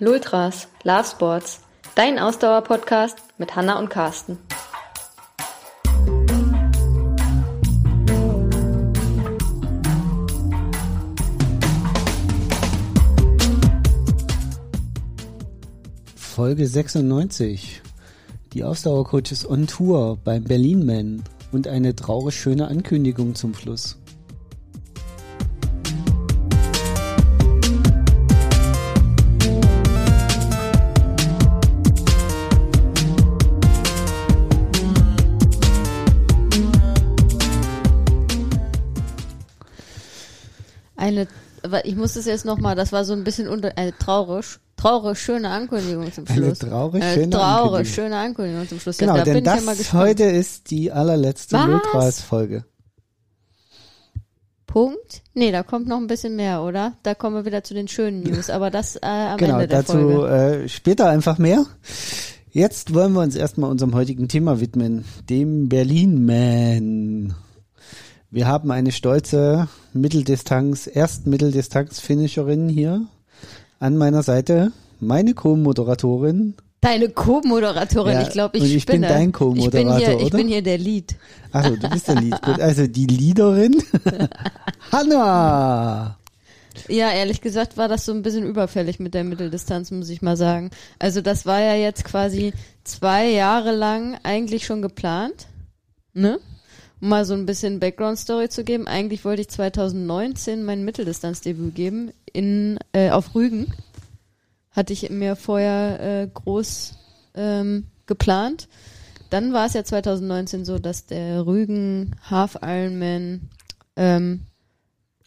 Lultras, Love Sports, dein Ausdauer-Podcast mit Hanna und Carsten. Folge 96. Die Ausdauercoaches on Tour beim Berlin Man und eine traurig schöne Ankündigung zum Schluss. Eine, ich muss das jetzt nochmal, das war so ein bisschen unter, eine traurig, traurig schöne Ankündigung zum Eine Schluss. traurig Eine schöne traurig Ankündigung. schöne Ankündigung zum Schluss. Genau, da denn bin ich ja mal das gespannt. heute ist die allerletzte Was? Lultras-Folge. Punkt? Nee, da kommt noch ein bisschen mehr, oder? Da kommen wir wieder zu den schönen News, aber das äh, am Genau, Ende der dazu Folge. äh, später einfach mehr. Jetzt wollen wir uns erstmal unserem heutigen Thema widmen, dem Berlin Man. Wir haben eine stolze Mitteldistanz, Erst-Mitteldistanz-Finisherin hier an meiner Seite, meine Co-Moderatorin. Deine Co-Moderatorin, Ja, ich glaube, ich, und ich bin dein Ich bin Co-Moderator, hier, ich oder? bin hier der Lead. Also, du bist der Lied. Gut, also die Leaderin, Hanna. Ja, ehrlich gesagt war das so ein bisschen überfällig mit der Mitteldistanz, muss ich mal sagen. Also das war ja jetzt quasi zwei Jahre lang eigentlich schon geplant, ne? Um mal so ein bisschen Background-Story zu geben. Eigentlich wollte ich 2019 mein Mitteldistanzdebüt geben in äh, auf Rügen. Hatte ich mir vorher äh, groß ähm, geplant. Dann war es ja 2019 so, dass der Rügen Half Ironman ähm,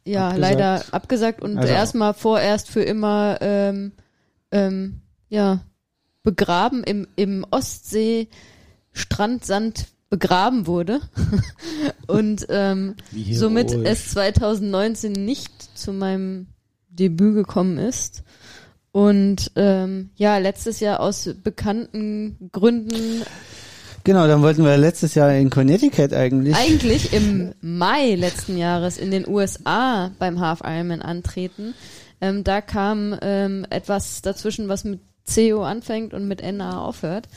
ja Abgesagt. leider abgesagt und Also- erstmal vorerst für immer ähm, ähm, ja begraben im im Ostsee Strandsand begraben wurde und ähm, somit es 2019 nicht zu meinem Debüt gekommen ist. Und ähm, ja, letztes Jahr aus bekannten Gründen, Genau, dann wollten wir letztes Jahr in Connecticut eigentlich. eigentlich im Mai letzten Jahres in den USA beim Half Ironman antreten. Ähm, da kam ähm, etwas dazwischen, was mit CO anfängt und mit NA aufhört.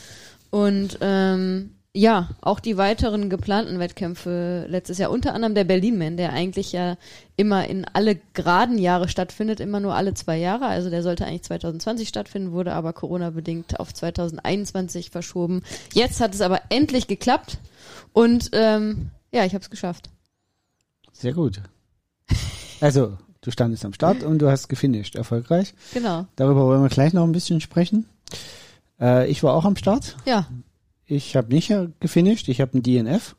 Und ähm, ja, auch die weiteren geplanten Wettkämpfe letztes Jahr, unter anderem der Berlin-Man, der eigentlich ja immer in alle geraden Jahre stattfindet, immer nur alle zwei Jahre. Also der sollte eigentlich 2020 stattfinden, wurde aber Corona-bedingt auf 2021 verschoben. Jetzt hat es aber endlich geklappt und ähm, ja, ich habe es geschafft. Sehr gut. Also, du standest am Start und du hast gefinisht, erfolgreich. Genau. Darüber wollen wir gleich noch ein bisschen sprechen. Äh, ich war auch am Start. Ja, Ich habe nicht äh, gefinisht, ich habe ein DNF.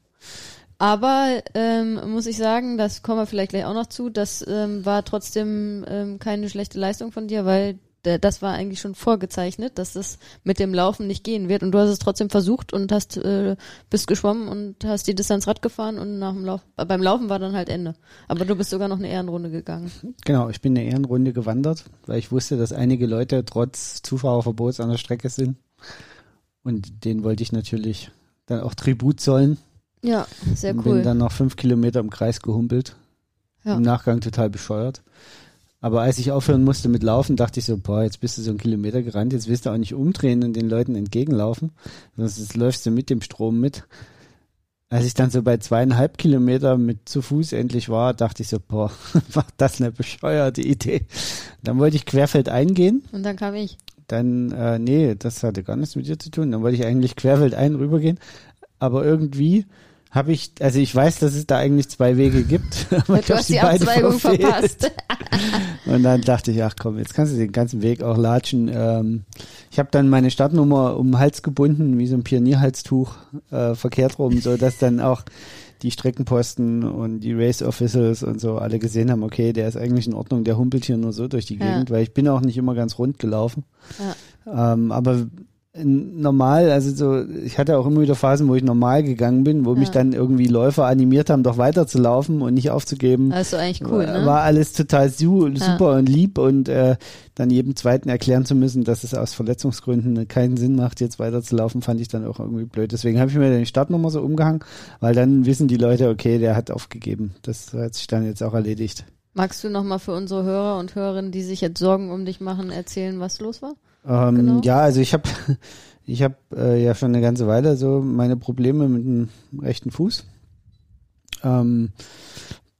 aber ähm, muss ich sagen, das kommen wir vielleicht gleich auch noch zu, das ähm, war trotzdem ähm, keine schlechte Leistung von dir, weil das war eigentlich schon vorgezeichnet, dass das mit dem Laufen nicht gehen wird und du hast es trotzdem versucht und hast äh, bist geschwommen und hast die Distanz Rad gefahren und nach dem Lauf äh, beim Laufen war dann halt Ende. Aber du bist sogar noch eine Ehrenrunde gegangen. Genau, ich bin eine Ehrenrunde gewandert, weil ich wusste, dass einige Leute trotz Zufahrerverbots an der Strecke sind. Und denen wollte ich natürlich dann auch Tribut zollen. Ja, sehr und cool. bin dann noch fünf Kilometer im Kreis gehumpelt. Ja. Im Nachgang total bescheuert. Aber als ich aufhören musste mit Laufen, dachte ich so, boah, jetzt bist du so einen Kilometer gerannt, jetzt willst du auch nicht umdrehen und den Leuten entgegenlaufen, sonst läufst du mit dem Strom mit. Als ich dann so bei zweieinhalb Kilometer mit zu Fuß endlich war, dachte ich so, boah, war das eine bescheuerte Idee. Dann wollte ich querfeld eingehen, und dann kam ich. Dann, äh, nee, das hatte gar nichts mit dir zu tun. Dann wollte ich eigentlich querfeld ein rübergehen, aber irgendwie habe ich, also ich weiß, dass es da eigentlich zwei Wege gibt, aber Du hast die beide Abzweigung verfehlt. verpasst. Und dann dachte ich, ach komm, jetzt kannst du den ganzen Weg auch latschen. Ähm, ich habe dann meine Startnummer um den Hals gebunden, wie so ein Pionierhalstuch, äh, verkehrt rum, so dass dann auch die Streckenposten und die Race Officials und so alle gesehen haben, okay, der ist eigentlich in Ordnung, der humpelt hier nur so durch die Ja. Gegend, weil ich bin auch nicht immer ganz rund gelaufen. Ja. Ähm, aber normal, also so, ich hatte auch immer wieder Phasen, wo ich normal gegangen bin, wo mich Ja. dann irgendwie Läufer animiert haben, doch weiterzulaufen und nicht aufzugeben. Das ist eigentlich cool, war, ne? war alles total su Ja. super und lieb und äh, dann jedem Zweiten erklären zu müssen, dass es aus Verletzungsgründen keinen Sinn macht, jetzt weiterzulaufen, fand ich dann auch irgendwie blöd. Deswegen habe ich mir den Startnummer so umgehangen, weil dann wissen die Leute, okay, der hat aufgegeben. Das hat sich dann jetzt auch erledigt. Magst du nochmal für unsere Hörer und Hörerinnen, die sich jetzt Sorgen um dich machen, erzählen, was los war? Ähm, Genau. Ja, also ich habe ich hab, äh, ja schon eine ganze Weile so meine Probleme mit dem rechten Fuß. Ähm,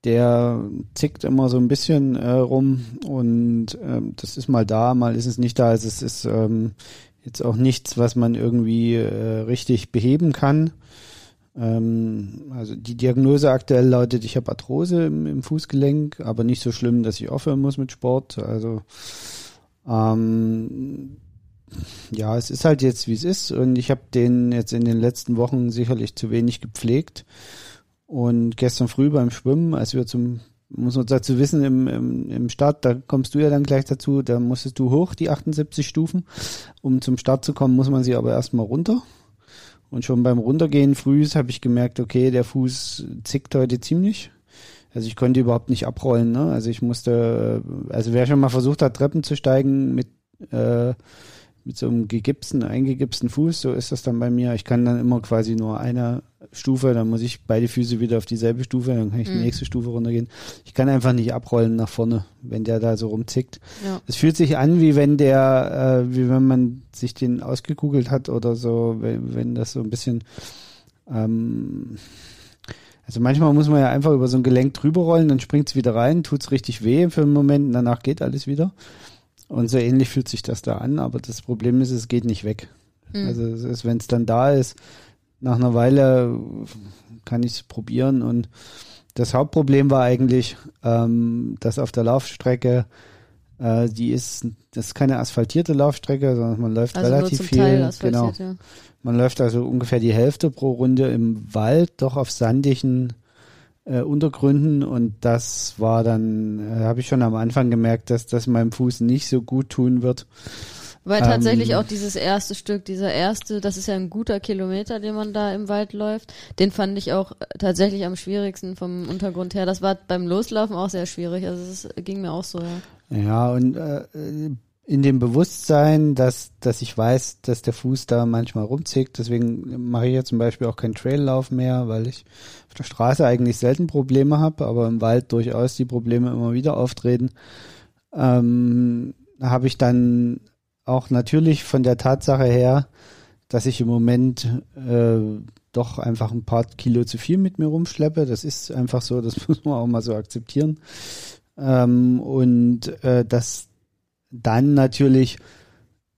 der zickt immer so ein bisschen äh, rum und ähm, das ist mal da, mal ist es nicht da. Also es ist ähm, jetzt auch nichts, was man irgendwie äh, richtig beheben kann. Ähm, also die Diagnose aktuell lautet, ich habe Arthrose im, im Fußgelenk, aber nicht so schlimm, dass ich aufhören muss mit Sport. Also ähm, ja, es ist halt jetzt, wie es ist. Und ich habe den jetzt in den letzten Wochen sicherlich zu wenig gepflegt. Und gestern früh beim Schwimmen, als wir zum, muss man dazu wissen, im, im, im Start, da kommst du ja dann gleich dazu, da musstest du hoch, die 78 Stufen. Um zum Start zu kommen, muss man sie aber erstmal runter. Und schon beim Runtergehen frühs habe ich gemerkt, okay, der Fuß zickt heute ziemlich. Also ich konnte überhaupt nicht abrollen, ne? Also ich musste, also wer schon mal versucht hat, Treppen zu steigen mit, äh, mit so einem gegipsten, eingegipsten Fuß, so ist das dann bei mir. Ich kann dann immer quasi nur eine Stufe, dann muss ich beide Füße wieder auf dieselbe Stufe, dann kann ich die Mhm. nächste Stufe runtergehen. Ich kann einfach nicht abrollen nach vorne, wenn der da so rumzickt. Ja. Es fühlt sich an, wie wenn der, äh, wie wenn man sich den ausgekugelt hat oder so, wenn, wenn das so ein bisschen, ähm, also manchmal muss man ja einfach über so ein Gelenk drüber rollen, dann springt's wieder rein, tut's richtig weh für einen Moment und danach geht alles wieder. Und so ähnlich fühlt sich das da an, aber das Problem ist, es geht nicht weg. Mhm. Also wenn es dann da ist, nach einer Weile kann ich es probieren und das Hauptproblem war eigentlich, ähm, dass auf der Laufstrecke, äh, die ist, das ist keine asphaltierte Laufstrecke, sondern man läuft Also relativ viel. Genau. ja. Man läuft also ungefähr die Hälfte pro Runde im Wald, doch auf sandigen äh, Untergründen und das war dann, äh, habe ich schon am Anfang gemerkt, dass das meinem Fuß nicht so gut tun wird. Weil tatsächlich Ähm, auch dieses erste Stück, dieser erste, das ist ja ein guter Kilometer, den man da im Wald läuft. Den fand ich auch tatsächlich am schwierigsten vom Untergrund her. Das war beim Loslaufen auch sehr schwierig. Also es ging mir auch so. Ja. Ja, und äh, in dem Bewusstsein, dass, dass ich weiß, dass der Fuß da manchmal rumzickt, deswegen mache ich ja zum Beispiel auch keinen Traillauf mehr, weil ich auf der Straße eigentlich selten Probleme habe, aber im Wald durchaus die Probleme immer wieder auftreten. Ähm, habe ich dann auch natürlich von der Tatsache her, dass ich im Moment äh, doch einfach ein paar Kilo zu viel mit mir rumschleppe. Das ist einfach so, das muss man auch mal so akzeptieren. Ähm, und äh, das dann natürlich,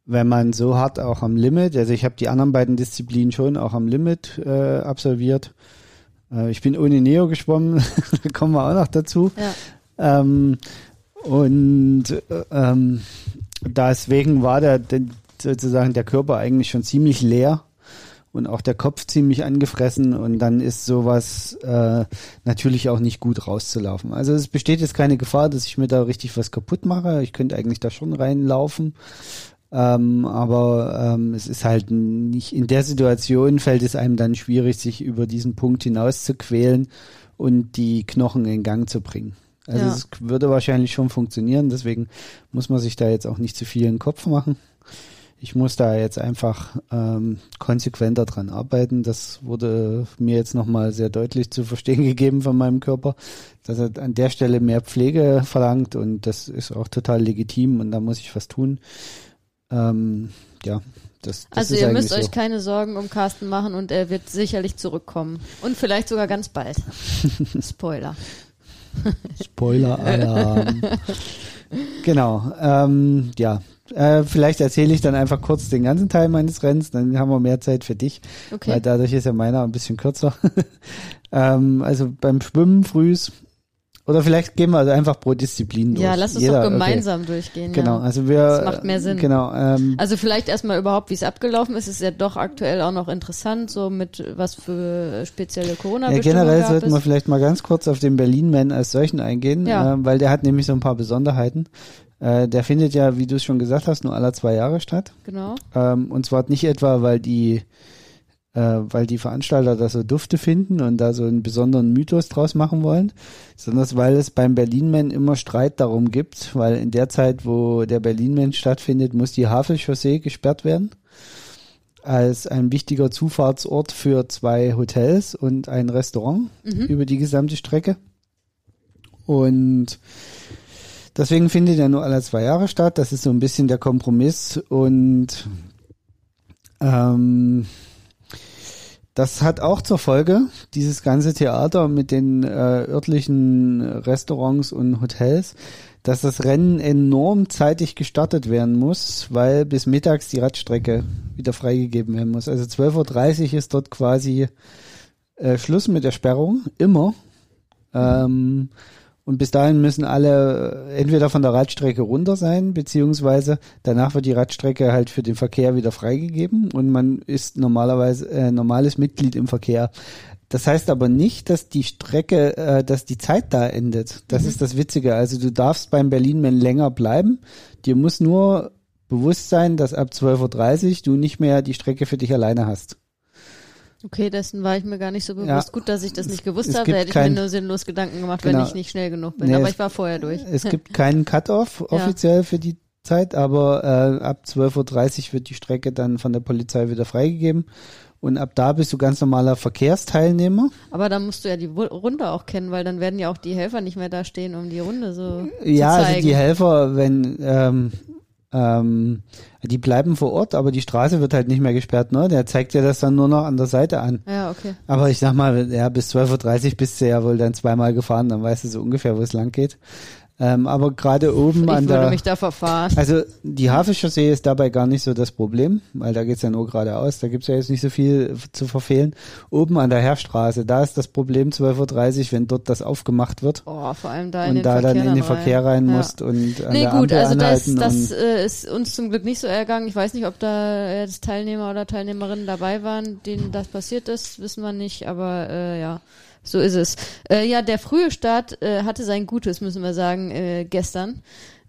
wenn man so hart auch am Limit, also ich habe die anderen beiden Disziplinen schon auch am Limit äh, absolviert. Äh, ich bin ohne Neo geschwommen, da kommen wir auch noch dazu. Ja. Ähm, und äh, ähm, deswegen war der, der sozusagen der Körper eigentlich schon ziemlich leer und auch der Kopf ziemlich angefressen und dann ist sowas äh, natürlich auch nicht gut rauszulaufen. Also es besteht jetzt keine Gefahr, dass ich mir da richtig was kaputt mache. Ich könnte eigentlich da schon reinlaufen. Ähm, aber ähm, es ist halt nicht, in der Situation fällt es einem dann schwierig, sich über diesen Punkt hinaus zu quälen und die Knochen in Gang zu bringen. Also Ja. es würde wahrscheinlich schon funktionieren, deswegen muss man sich da jetzt auch nicht zu viel in den Kopf machen. Ich muss da jetzt einfach ähm, konsequenter dran arbeiten. Das wurde mir jetzt nochmal sehr deutlich zu verstehen gegeben von meinem Körper, dass er an der Stelle mehr Pflege verlangt und das ist auch total legitim und da muss ich was tun. Ähm, ja, das, das Also ihr müsst so. euch keine Sorgen um Carsten machen und er wird sicherlich zurückkommen. Und vielleicht sogar ganz bald. Spoiler. Spoiler-Alarm. genau. Ähm, ja. Äh, vielleicht erzähle ich dann einfach kurz den ganzen Teil meines Rennens, dann haben wir mehr Zeit für dich, Okay. weil dadurch ist ja meiner ein bisschen kürzer. ähm, also beim Schwimmen frühs, oder vielleicht gehen wir also einfach pro Disziplin durch. Ja, lass uns Jeder, doch okay. gemeinsam durchgehen. Genau, Ja. also wir. Das macht mehr Sinn. Genau. Ähm, Also vielleicht erstmal überhaupt, wie es abgelaufen ist. Ist ja doch aktuell auch noch interessant, so mit was für spezielle Ja, Corona-Bestimmungen generell sollten wir vielleicht mal ganz kurz auf den Berlin-Man als solchen eingehen, Ja. äh, weil der hat nämlich so ein paar Besonderheiten. Äh, der findet ja, wie du es schon gesagt hast, nur alle zwei Jahre statt. Genau. Ähm, und zwar nicht etwa, weil die, äh, weil die Veranstalter da so Dufte finden und da so einen besonderen Mythos draus machen wollen, sondern weil es beim Berlin-Man immer Streit darum gibt, weil in der Zeit, wo der Berlin-Man stattfindet, muss die Havelchaussee gesperrt werden als ein wichtiger Zufahrtsort für zwei Hotels und ein Restaurant Mhm. über die gesamte Strecke. Und deswegen findet er nur alle zwei Jahre statt. Das ist so ein bisschen der Kompromiss und ähm, das hat auch zur Folge, dieses ganze Theater mit den äh, örtlichen Restaurants und Hotels, dass das Rennen enorm zeitig gestartet werden muss, weil bis mittags die Radstrecke wieder freigegeben werden muss. Also 12.30 Uhr ist dort quasi äh, Schluss mit der Sperrung, immer. Ähm, und bis dahin müssen alle entweder von der Radstrecke runter sein, beziehungsweise danach wird die Radstrecke halt für den Verkehr wieder freigegeben und man ist normalerweise äh, normales Mitglied im Verkehr. Das heißt aber nicht, dass die Strecke, äh, dass die Zeit da endet. Das Mhm. ist das Witzige. Also du darfst beim Berlin-Man länger bleiben. Dir muss nur bewusst sein, dass ab 12.30 Uhr du nicht mehr die Strecke für dich alleine hast. Okay, dessen war ich mir gar nicht so bewusst. Ja. Gut, dass ich das nicht gewusst habe. hätte ich kein- mir nur sinnlos Gedanken gemacht, Genau. wenn ich nicht schnell genug bin. Nee, Aber ich war vorher durch. Es gibt keinen Cut-off offiziell für die Zeit, aber äh, ab 12.30 Uhr wird die Strecke dann von der Polizei wieder freigegeben. Und ab da bist du ganz normaler Verkehrsteilnehmer. Aber dann musst du ja die Runde auch kennen, weil dann werden ja auch die Helfer nicht mehr da stehen, um die Runde so Ja, zu also zeigen. die Helfer, wenn ähm, ähm, die bleiben vor Ort, aber die Straße wird halt nicht mehr gesperrt, ne? Der zeigt dir das dann nur noch an der Seite an. ja, okay. Aber ich sag mal, ja, bis 12.30 Uhr bist du ja wohl dann zweimal gefahren, dann weißt du so ungefähr, wo es lang geht. Ähm, aber gerade oben Ich an würde der mich da verfahren. Also die Hafenchaussee ist dabei gar nicht so das Problem, weil da geht's ja nur geradeaus, da gibt's ja jetzt nicht so viel zu verfehlen. Oben an der Heerstraße, da ist das Problem 12.30 Uhr, wenn dort das aufgemacht wird Oh, vor allem da in und den da Verkehr dann in den rein. Verkehr rein Ja. musst und an Nee, der gut, Ampel also das, das äh, ist uns zum Glück nicht so ergangen. Ich weiß nicht, ob da jetzt Teilnehmer oder Teilnehmerinnen dabei waren, denen das passiert ist, wissen wir nicht, aber äh, ja, so ist es. Äh, ja, der frühe Start äh, hatte sein Gutes, müssen wir sagen, äh, gestern,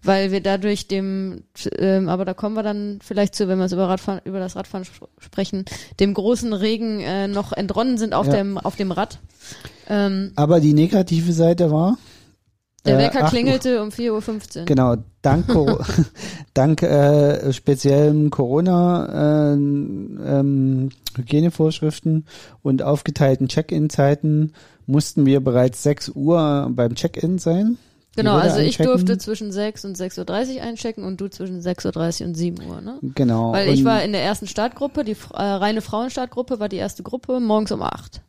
weil wir dadurch dem, ähm, aber da kommen wir dann vielleicht zu, wenn wir es über, Radfahren, über das Radfahren sp sprechen, dem großen Regen äh, noch entronnen sind auf Ja. dem auf dem Rad. Ähm, aber die negative Seite war der äh, Wecker 8 Uhr- klingelte um 4.15 Uhr. Genau, dank, dank äh, speziellem Corona äh, ähm, Hygienevorschriften und aufgeteilten Check-in-Zeiten mussten wir bereits 6 Uhr beim Check-in sein. Genau, also ich einchecken. durfte zwischen 6 und 6.30 Uhr einchecken und du zwischen 6.30 Uhr und 7 Uhr, ne? Genau. Weil ich war in der ersten Startgruppe, die äh, reine Frauenstartgruppe war die erste Gruppe, morgens um 8.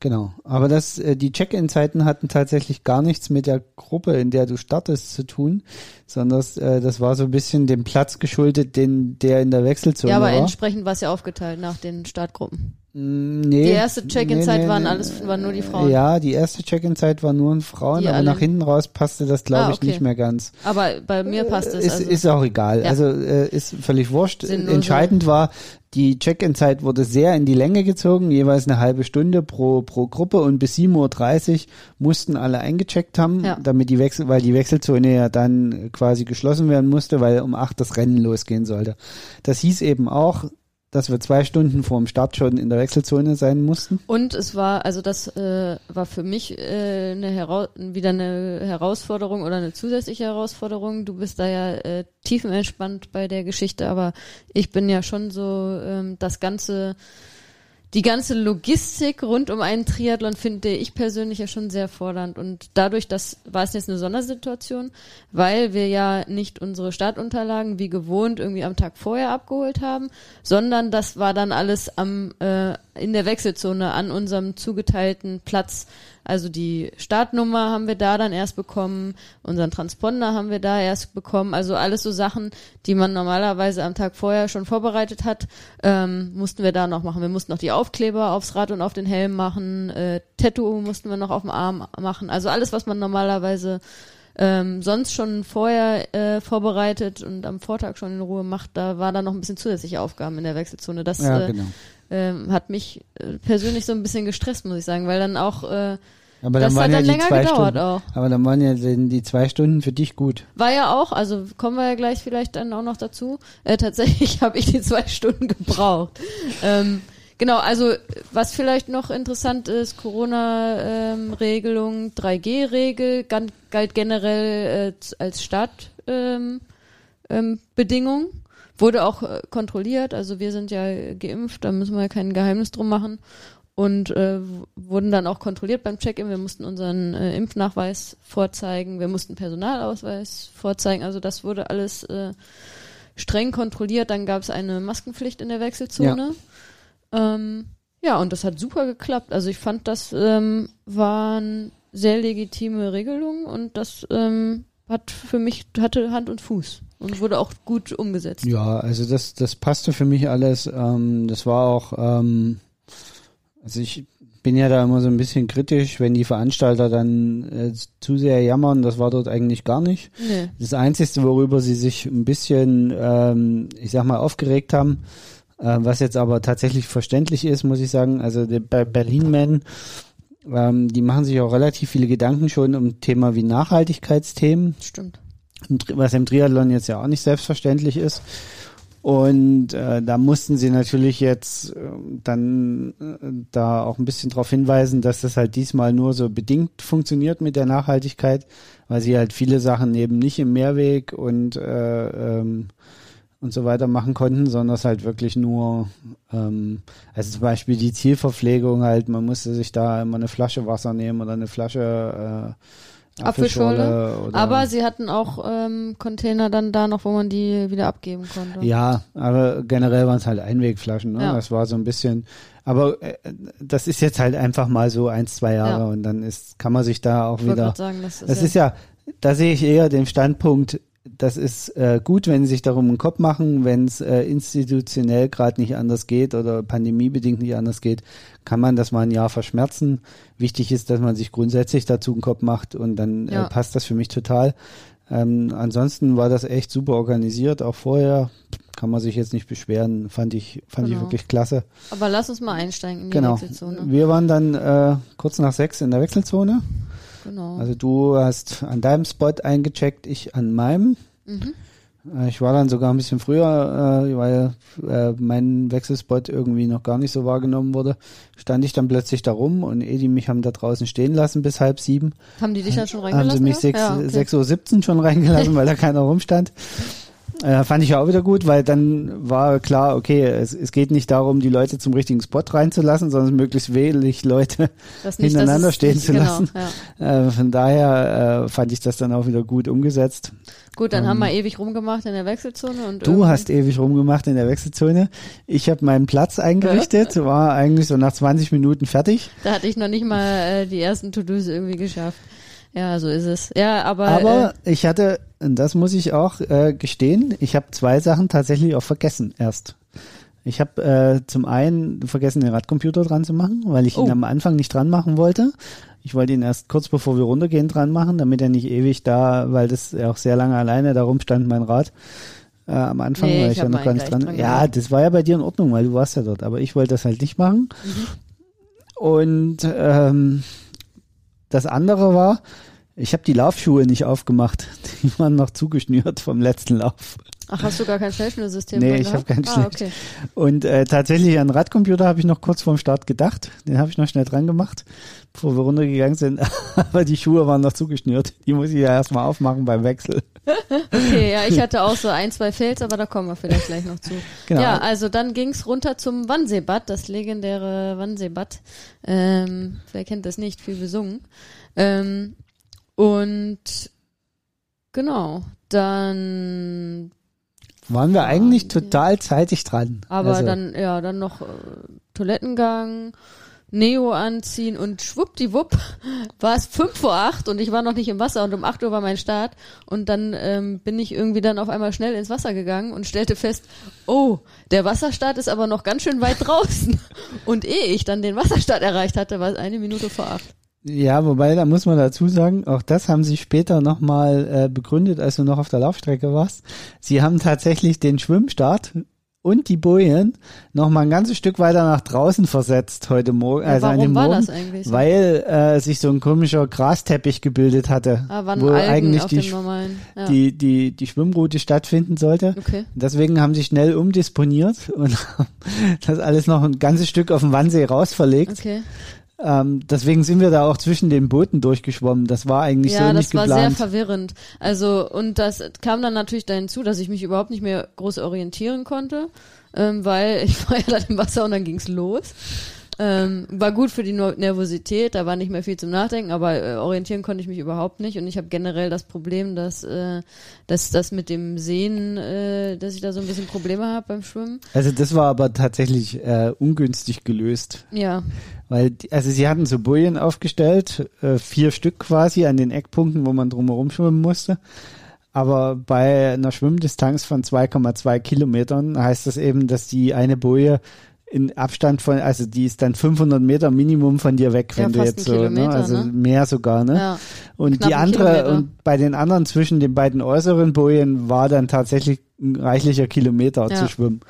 Genau, aber das, äh, die Check-in-Zeiten hatten tatsächlich gar nichts mit der Gruppe, in der du startest, zu tun, sondern das, äh, das war so ein bisschen dem Platz geschuldet, den der in der Wechselzone Ja, aber war. entsprechend war es ja aufgeteilt nach den Startgruppen. Mm, Nee, Die erste Check-in-Zeit waren alles- waren nur die Frauen. Ja, die erste Check-in-Zeit war nur Frauen, Die aber alle- nach hinten raus passte das, glaube Ah, ich, okay. nicht mehr ganz. Aber bei mir passt es. ist, Also. ist auch egal. Ja. Also äh, ist völlig wurscht. Entscheidend war, die Check-in-Zeit wurde sehr in die Länge gezogen, jeweils eine halbe Stunde pro, pro Gruppe und bis 7.30 Uhr mussten alle eingecheckt haben, Ja. damit die Wechsel, weil die Wechselzone ja dann quasi geschlossen werden musste, weil um 8 das Rennen losgehen sollte. Das hieß eben auch, dass wir zwei Stunden vor dem Start schon in der Wechselzone sein mussten. Und es war, also das äh, war für mich äh, eine Hera wieder eine Herausforderung oder eine zusätzliche Herausforderung. Du bist da ja äh, tiefenentspannt bei der Geschichte, aber ich bin ja schon so ähm, das ganze die ganze Logistik rund um einen Triathlon finde ich persönlich ja schon sehr fordernd und dadurch, das war es jetzt eine Sondersituation, weil wir ja nicht unsere Startunterlagen wie gewohnt irgendwie am Tag vorher abgeholt haben, sondern das war dann alles am äh, in der Wechselzone an unserem zugeteilten Platz. Also die Startnummer haben wir da dann erst bekommen, unseren Transponder haben wir da erst bekommen. Also alles so Sachen, die man normalerweise am Tag vorher schon vorbereitet hat, ähm, mussten wir da noch machen. Wir mussten noch die Aufkleber aufs Rad und auf den Helm machen, äh, Tattoo mussten wir noch auf dem Arm machen. Also alles, was man normalerweise ähm, sonst schon vorher äh, vorbereitet und am Vortag schon in Ruhe macht, da war da noch ein bisschen zusätzliche Aufgaben in der Wechselzone. Das Ja, äh, genau. Ähm, hat mich äh, persönlich so ein bisschen gestresst, muss ich sagen, weil dann auch äh, Aber das dann hat waren ja dann die länger gedauert Stunden. auch. Aber dann waren ja die, zwei Stunden für dich gut. War ja auch, also kommen wir ja gleich vielleicht dann auch noch dazu. Äh, tatsächlich habe ich die zwei Stunden gebraucht. ähm, genau, also was vielleicht noch interessant ist, Corona-Regelung, 3G-Regel gan- galt generell äh, als Startbedingung. Ähm, Bedingung. Wurde auch äh, kontrolliert, also wir sind ja geimpft, da müssen wir ja kein Geheimnis drum machen. und äh, wurden dann auch kontrolliert beim Check-in. Wir mussten unseren äh, Impfnachweis vorzeigen, wir mussten Personalausweis vorzeigen. Also das wurde alles äh, streng kontrolliert. Dann gab es eine Maskenpflicht in der Wechselzone. Ja. Ähm, ja, und das hat super geklappt. Also ich fand, das ähm, waren sehr legitime Regelungen und das ähm, hat für mich hatte Hand und Fuß und wurde auch gut umgesetzt. Ja, also das das passte für mich alles. Ähm, das war auch ähm, also ich bin ja da immer so ein bisschen kritisch, wenn die Veranstalter dann äh, zu sehr jammern. Das war dort eigentlich gar nicht. Nee. Das Einzige, worüber sie sich ein bisschen, ähm, ich sag mal, aufgeregt haben, äh, was jetzt aber tatsächlich verständlich ist, muss ich sagen. Also bei Berlin Man, ähm, die machen sich auch relativ viele Gedanken schon um Thema wie Nachhaltigkeitsthemen. Stimmt. Was im Triathlon jetzt ja auch nicht selbstverständlich ist. Und äh, da mussten sie natürlich jetzt äh, dann äh, da auch ein bisschen darauf hinweisen, dass das halt diesmal nur so bedingt funktioniert mit der Nachhaltigkeit, weil sie halt viele Sachen eben nicht im Mehrweg und äh, ähm, und so weiter machen konnten, sondern es halt wirklich nur, ähm, also zum Beispiel die Zielverpflegung halt, man musste sich da immer eine Flasche Wasser nehmen oder eine Flasche äh, Apfelschorle. Apfelschorle aber sie hatten auch ähm, Container dann da noch, wo man die wieder abgeben konnte. Ja, aber generell waren es halt Einwegflaschen. Ne? Ja. Das war so ein bisschen, aber äh, das ist jetzt halt einfach mal so eins, zwei Jahre ja. und dann ist, kann man sich da auch ich wieder. Sagen, das ist, das ja, ist ja, da sehe ich eher den Standpunkt, das ist äh, gut, wenn sie sich darum einen Kopf machen, wenn es äh, institutionell gerade nicht anders geht oder pandemiebedingt nicht anders geht, kann man das mal ein Jahr verschmerzen. Wichtig ist, dass man sich grundsätzlich dazu einen Kopf macht und dann äh, ja. äh, passt das für mich total. Ähm, ansonsten war das echt super organisiert, auch vorher kann man sich jetzt nicht beschweren, fand ich fand genau. ich wirklich klasse. Aber lass uns mal einsteigen in die genau. Wechselzone. Wir waren dann äh, kurz nach sechs in der Wechselzone. Genau. Also du hast an deinem Spot eingecheckt, ich an meinem. Mhm. Äh, ich war dann sogar ein bisschen früher, äh, weil äh, mein Wechselspot irgendwie noch gar nicht so wahrgenommen wurde. Stand ich dann plötzlich da rum und Edi mich haben da draußen stehen lassen bis halb sieben. Haben die dich dann schon reingelassen? Haben sie mich sechs, ja, okay. 6.17 Uhr schon reingelassen, weil da keiner rumstand. Äh, fand ich auch wieder gut, weil dann war klar, okay, es, es geht nicht darum, die Leute zum richtigen Spot reinzulassen, sondern möglichst wenig Leute nicht, hintereinander stehen nicht, zu genau, lassen. Ja. Äh, von daher äh, fand ich das dann auch wieder gut umgesetzt. Gut, dann ähm, haben wir ewig rumgemacht in der Wechselzone. und Du hast ewig rumgemacht in der Wechselzone. Ich habe meinen Platz eingerichtet, war eigentlich so nach 20 Minuten fertig. Da hatte ich noch nicht mal äh, die ersten To-Dos irgendwie geschafft. Ja, so ist es. Ja, aber. Aber äh, ich hatte, das muss ich auch äh, gestehen, ich habe zwei Sachen tatsächlich auch vergessen erst. Ich habe äh, zum einen vergessen, den Radcomputer dran zu machen, weil ich oh. ihn am Anfang nicht dran machen wollte. Ich wollte ihn erst kurz bevor wir runtergehen dran machen, damit er nicht ewig da, weil das ja auch sehr lange alleine da rumstand, mein Rad. Äh, am Anfang, nee, weil ich, ich ja noch gar nicht dran. dran ja, das war ja bei dir in Ordnung, weil du warst ja dort, aber ich wollte das halt nicht machen. Mhm. Und ähm, das andere war, ich habe die Laufschuhe nicht aufgemacht. Die waren noch zugeschnürt vom letzten Lauf. Ach, hast du gar kein Schnellschnürsystem? Nee, ich habe kein ah, okay. Und äh, tatsächlich an Radcomputer habe ich noch kurz vorm Start gedacht. Den habe ich noch schnell dran gemacht, bevor wir runtergegangen sind. Aber die Schuhe waren noch zugeschnürt. Die muss ich ja erstmal aufmachen beim Wechsel. okay, ja, ich hatte auch so ein, zwei Fails, aber da kommen wir vielleicht gleich noch zu. Genau. Ja, also dann ging's runter zum Wannseebad, das legendäre Wannseebad. Ähm, wer kennt das nicht? Viel besungen. Ähm, und genau, dann waren wir eigentlich total zeitig dran. Aber also. dann, ja, dann noch äh, Toilettengang, Neo anziehen und schwuppdiwupp war es fünf vor acht und ich war noch nicht im Wasser und um acht Uhr war mein Start und dann ähm, bin ich irgendwie dann auf einmal schnell ins Wasser gegangen und stellte fest, oh, der Wasserstart ist aber noch ganz schön weit draußen und ehe ich dann den Wasserstart erreicht hatte, war es eine Minute vor acht. Ja, wobei, da muss man dazu sagen, auch das haben sie später nochmal äh, begründet, als du noch auf der Laufstrecke warst. Sie haben tatsächlich den Schwimmstart und die Bojen noch mal ein ganzes Stück weiter nach draußen versetzt heute Morgen, also ja, an dem Morgen, so? weil äh, sich so ein komischer Grasteppich gebildet hatte, ah, wo Algen eigentlich die, ja. die, die, die Schwimmroute stattfinden sollte. Okay. Deswegen haben sie schnell umdisponiert und das alles noch ein ganzes Stück auf den Wannsee rausverlegt. Okay. Ähm, deswegen sind wir da auch zwischen den Booten durchgeschwommen. Das war eigentlich ja, so nicht geplant. Ja, das war sehr verwirrend. Also und das kam dann natürlich dahin zu, dass ich mich überhaupt nicht mehr groß orientieren konnte, ähm, weil ich war ja dann im Wasser und dann ging's los. Ähm, war gut für die Ner- Nervosität, da war nicht mehr viel zum Nachdenken, aber äh, orientieren konnte ich mich überhaupt nicht und ich habe generell das Problem, dass, äh, dass das mit dem Sehen, äh, dass ich da so ein bisschen Probleme habe beim Schwimmen. Also das war aber tatsächlich äh, ungünstig gelöst. Ja, Weil, die- also sie hatten so Bojen aufgestellt, äh, vier Stück quasi an den Eckpunkten, wo man drumherum schwimmen musste. Aber bei einer Schwimmdistanz von 2,2 Kilometern heißt das eben, dass die eine Boje in Abstand von, also die ist dann 500 Meter Minimum von dir weg, Ja, wenn du jetzt so, ne? Kilometer, also ne? mehr sogar, ne? ja. Und die andere, Kilometer. und bei den anderen zwischen den beiden äußeren Bojen war dann tatsächlich ein reichlicher Kilometer Ja. zu schwimmen.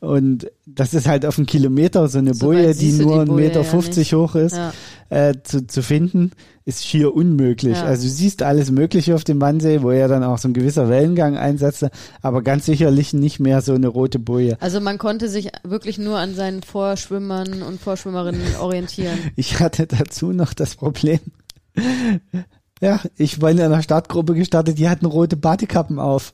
Und das ist halt auf einen Kilometer so eine So Boje, die nur einen Meter ja 50 nicht. hoch ist, ja. äh, zu, zu finden, ist schier unmöglich. Ja. Also du siehst alles Mögliche auf dem Wannsee, wo ja dann auch so ein gewisser Wellengang einsetzte, aber ganz sicherlich nicht mehr so eine rote Boje. Also man konnte sich wirklich nur an seinen Vorschwimmern und Vorschwimmerinnen orientieren. Ich hatte dazu noch das Problem. Ja, ich war in einer Startgruppe gestartet, die hatten rote Badekappen auf.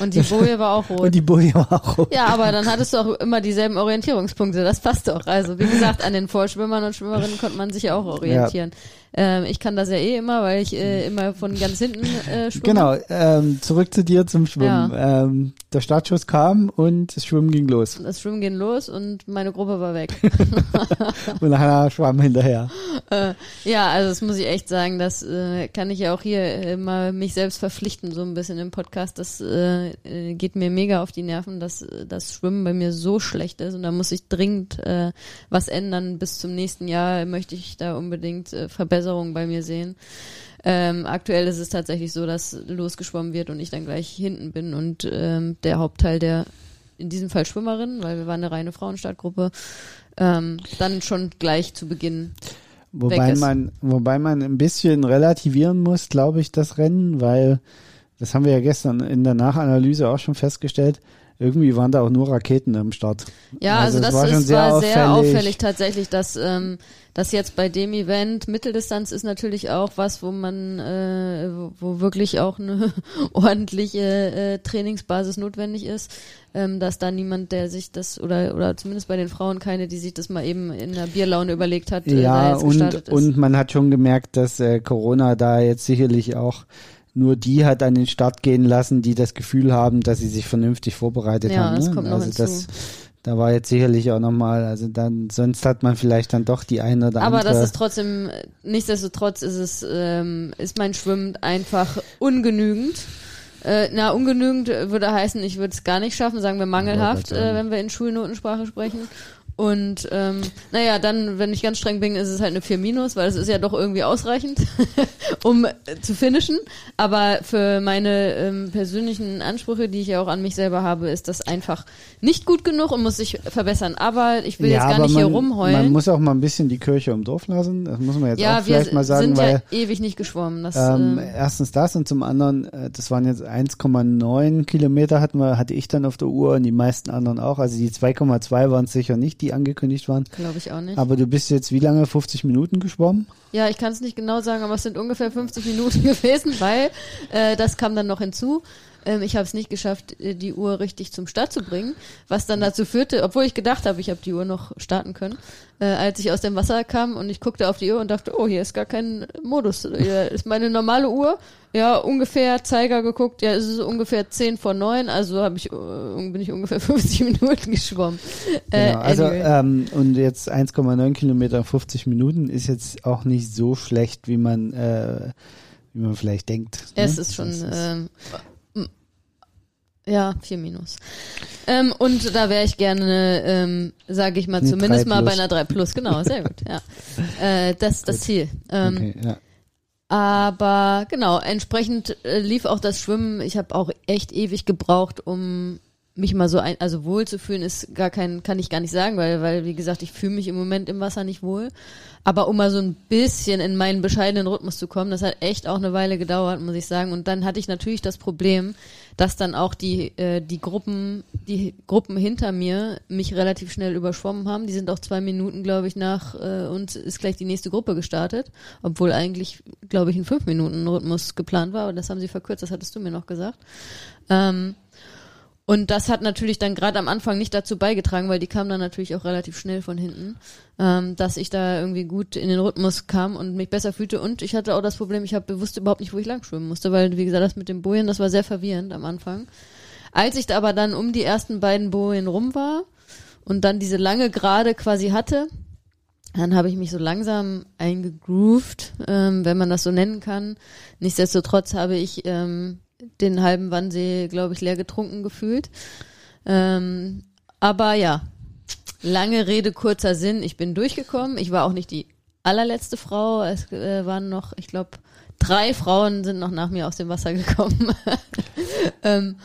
Und die Boje war auch rot. Und die Boje war auch rot. Ja, aber dann hattest du auch immer dieselben Orientierungspunkte. Das passt doch. Also wie gesagt, an den Vorschwimmern und Schwimmerinnen konnte man sich ja auch orientieren. Ähm, ich kann das ja eh immer, weil ich äh, immer von ganz hinten äh, schwimme. Genau, ähm, zurück zu dir zum Schwimmen. Ähm, der Startschuss kam und das Schwimmen ging los. Das Schwimmen ging los und meine Gruppe war weg. Und Hannah schwamm hinterher. Äh, ja, also das muss ich echt sagen, das äh, kann ich ja auch hier immer mich selbst verpflichten, so ein bisschen im Podcast. Das äh, äh, geht mir mega auf die Nerven, dass äh, das Schwimmen bei mir so schlecht ist und da muss ich dringend äh, was ändern. Bis zum nächsten Jahr möchte ich da unbedingt äh, Verbesserungen bei mir sehen. Ähm, aktuell ist es tatsächlich so, dass losgeschwommen wird und ich dann gleich hinten bin und ähm, der Hauptteil der, in diesem Fall Schwimmerinnen, weil wir waren eine reine Frauenstartgruppe, ähm, dann schon gleich zu Beginn Wobei man, wobei man ein bisschen relativieren muss, glaube ich, das Rennen, weil das haben wir ja gestern in der Nachanalyse auch schon festgestellt. Irgendwie waren da auch nur Raketen am Start. Ja, Also also, das war ist, sehr war sehr auffällig. auffällig tatsächlich, dass ähm, das jetzt bei dem Event Mitteldistanz ist natürlich auch was, wo man, äh, wo, wirklich auch eine ordentliche äh, Trainingsbasis notwendig ist, ähm, dass da niemand, der sich das oder oder zumindest bei den Frauen keine, die sich das mal eben in der Bierlaune überlegt hat, äh, da Ja, jetzt und, gestartet ist. und man hat schon gemerkt, dass äh, Corona da jetzt sicherlich auch nur die hat an den Start gehen lassen, die das Gefühl haben, dass sie sich vernünftig vorbereitet Ja, haben. das ne? kommt noch also hinzu. das, da war jetzt sicherlich auch nochmal, also dann, sonst hat man vielleicht dann doch die eine oder Aber andere. das ist trotzdem, nichtsdestotrotz ist es, ähm, ist mein Schwimmen einfach ungenügend. Äh, na, ungenügend würde heißen, ich würde es gar nicht schaffen, sagen wir mangelhaft, äh, wenn wir in Schulnotensprache sprechen. Und ähm, naja, dann, wenn ich ganz streng bin, ist es halt eine 4 minus, weil es ist ja doch irgendwie ausreichend, um äh, zu finishen. Aber für meine ähm, persönlichen Ansprüche, die ich ja auch an mich selber habe, ist das einfach nicht gut genug und muss sich verbessern. Aber ich will jetzt gar nicht man, hier rumheulen. Man muss auch mal ein bisschen die Kirche im Dorf lassen. Das muss man jetzt Ja, auch vielleicht wir mal sagen, sind weil ja ewig nicht geschwommen. Das, ähm, ähm, erstens das und zum anderen, äh, das waren jetzt 1,9 Kilometer hatten wir, hatte ich dann auf der Uhr und die meisten anderen auch. Also die 2,2 waren es sicher nicht, die angekündigt waren. glaube ich auch nicht. Aber du bist jetzt wie lange? 50 Minuten geschwommen? Ja, ich kann es nicht genau sagen, aber es sind ungefähr 50 Minuten gewesen, weil äh, das kam dann noch hinzu. Ähm, ich habe es nicht geschafft, äh, die Uhr richtig zum Start zu bringen, was dann dazu führte, obwohl ich gedacht habe, ich habe die Uhr noch starten können, äh, als ich aus dem Wasser kam und ich guckte auf die Uhr und dachte, oh, hier ist gar kein Modus. Hier ist meine normale Uhr. Ja, ungefähr Zeiger geguckt, ja, es ist ungefähr 10 vor 9, also hab ich, äh, bin ich ungefähr 50 Minuten geschwommen. Äh, Genau. Also anyway. ähm, und jetzt 1,9 Kilometer 50 Minuten ist jetzt auch nicht so schlecht, wie man äh, wie man vielleicht denkt. Es ne? ist schon, ist- ähm, ja, vier Minus. Ähm, und da wäre ich gerne, ähm, sage ich mal, zumindest 3 mal bei einer 3 Plus, genau, sehr gut, ja. Äh, das ist das Ziel. Ähm, okay, ja. Aber genau, entsprechend äh, lief auch das Schwimmen. Ich habe auch echt ewig gebraucht, um mich mal so ein, also wohl zu fühlen, ist gar kein, kann ich gar nicht sagen, weil, weil wie gesagt, ich fühle mich im Moment im Wasser nicht wohl. Aber um mal so ein bisschen in meinen bescheidenen Rhythmus zu kommen, das hat echt auch eine Weile gedauert, muss ich sagen. Und dann hatte ich natürlich das Problem, dass dann auch die äh, die Gruppen die Gruppen hinter mir mich relativ schnell überschwommen haben. Die sind auch zwei Minuten, glaube ich, nach äh, uns ist gleich die nächste Gruppe gestartet, obwohl eigentlich, glaube ich, ein fünf Minuten Rhythmus geplant war. Aber das haben sie verkürzt. Das hattest du mir noch gesagt. Ähm, Und das hat natürlich dann gerade am Anfang nicht dazu beigetragen, weil die kam dann natürlich auch relativ schnell von hinten, ähm, dass ich da irgendwie gut in den Rhythmus kam und mich besser fühlte. Und ich hatte auch das Problem, ich habe bewusst überhaupt nicht, wo ich lang schwimmen musste, weil, wie gesagt, das mit den Bojen, das war sehr verwirrend am Anfang. Als ich da aber dann um die ersten beiden Bojen rum war und dann diese lange Gerade quasi hatte, dann habe ich mich so langsam eingegroovt, ähm, wenn man das so nennen kann. Nichtsdestotrotz habe ich ähm, den halben Wannsee, glaube ich, leer getrunken gefühlt. Ähm, aber ja, lange Rede, kurzer Sinn. Ich bin durchgekommen. Ich war auch nicht die allerletzte Frau. Es äh, waren noch, ich glaube, drei Frauen sind noch nach mir aus dem Wasser gekommen. ähm,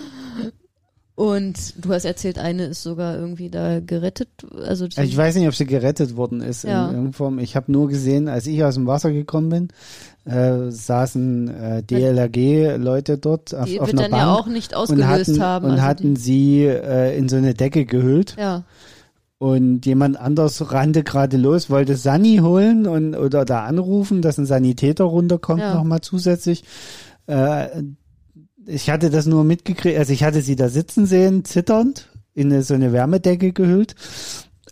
und du hast erzählt, eine ist sogar irgendwie da gerettet. Also ich weiß nicht, ob sie gerettet worden ist Ja. in irgendeiner Form. Ich habe nur gesehen, als ich aus dem Wasser gekommen bin, äh, saßen äh, DLRG-Leute dort auf, die auf wird einer dann Bank ja auch nicht und ausgelöst hatten, haben. und also hatten sie äh, in so eine Decke gehüllt. ja, Und jemand anders rannte gerade los, wollte Sani holen und oder da anrufen, dass ein Sanitäter runterkommt Ja. nochmal zusätzlich. Äh, ich hatte das nur mitgekriegt, also ich hatte sie da sitzen sehen, zitternd, in so eine Wärmedecke gehüllt.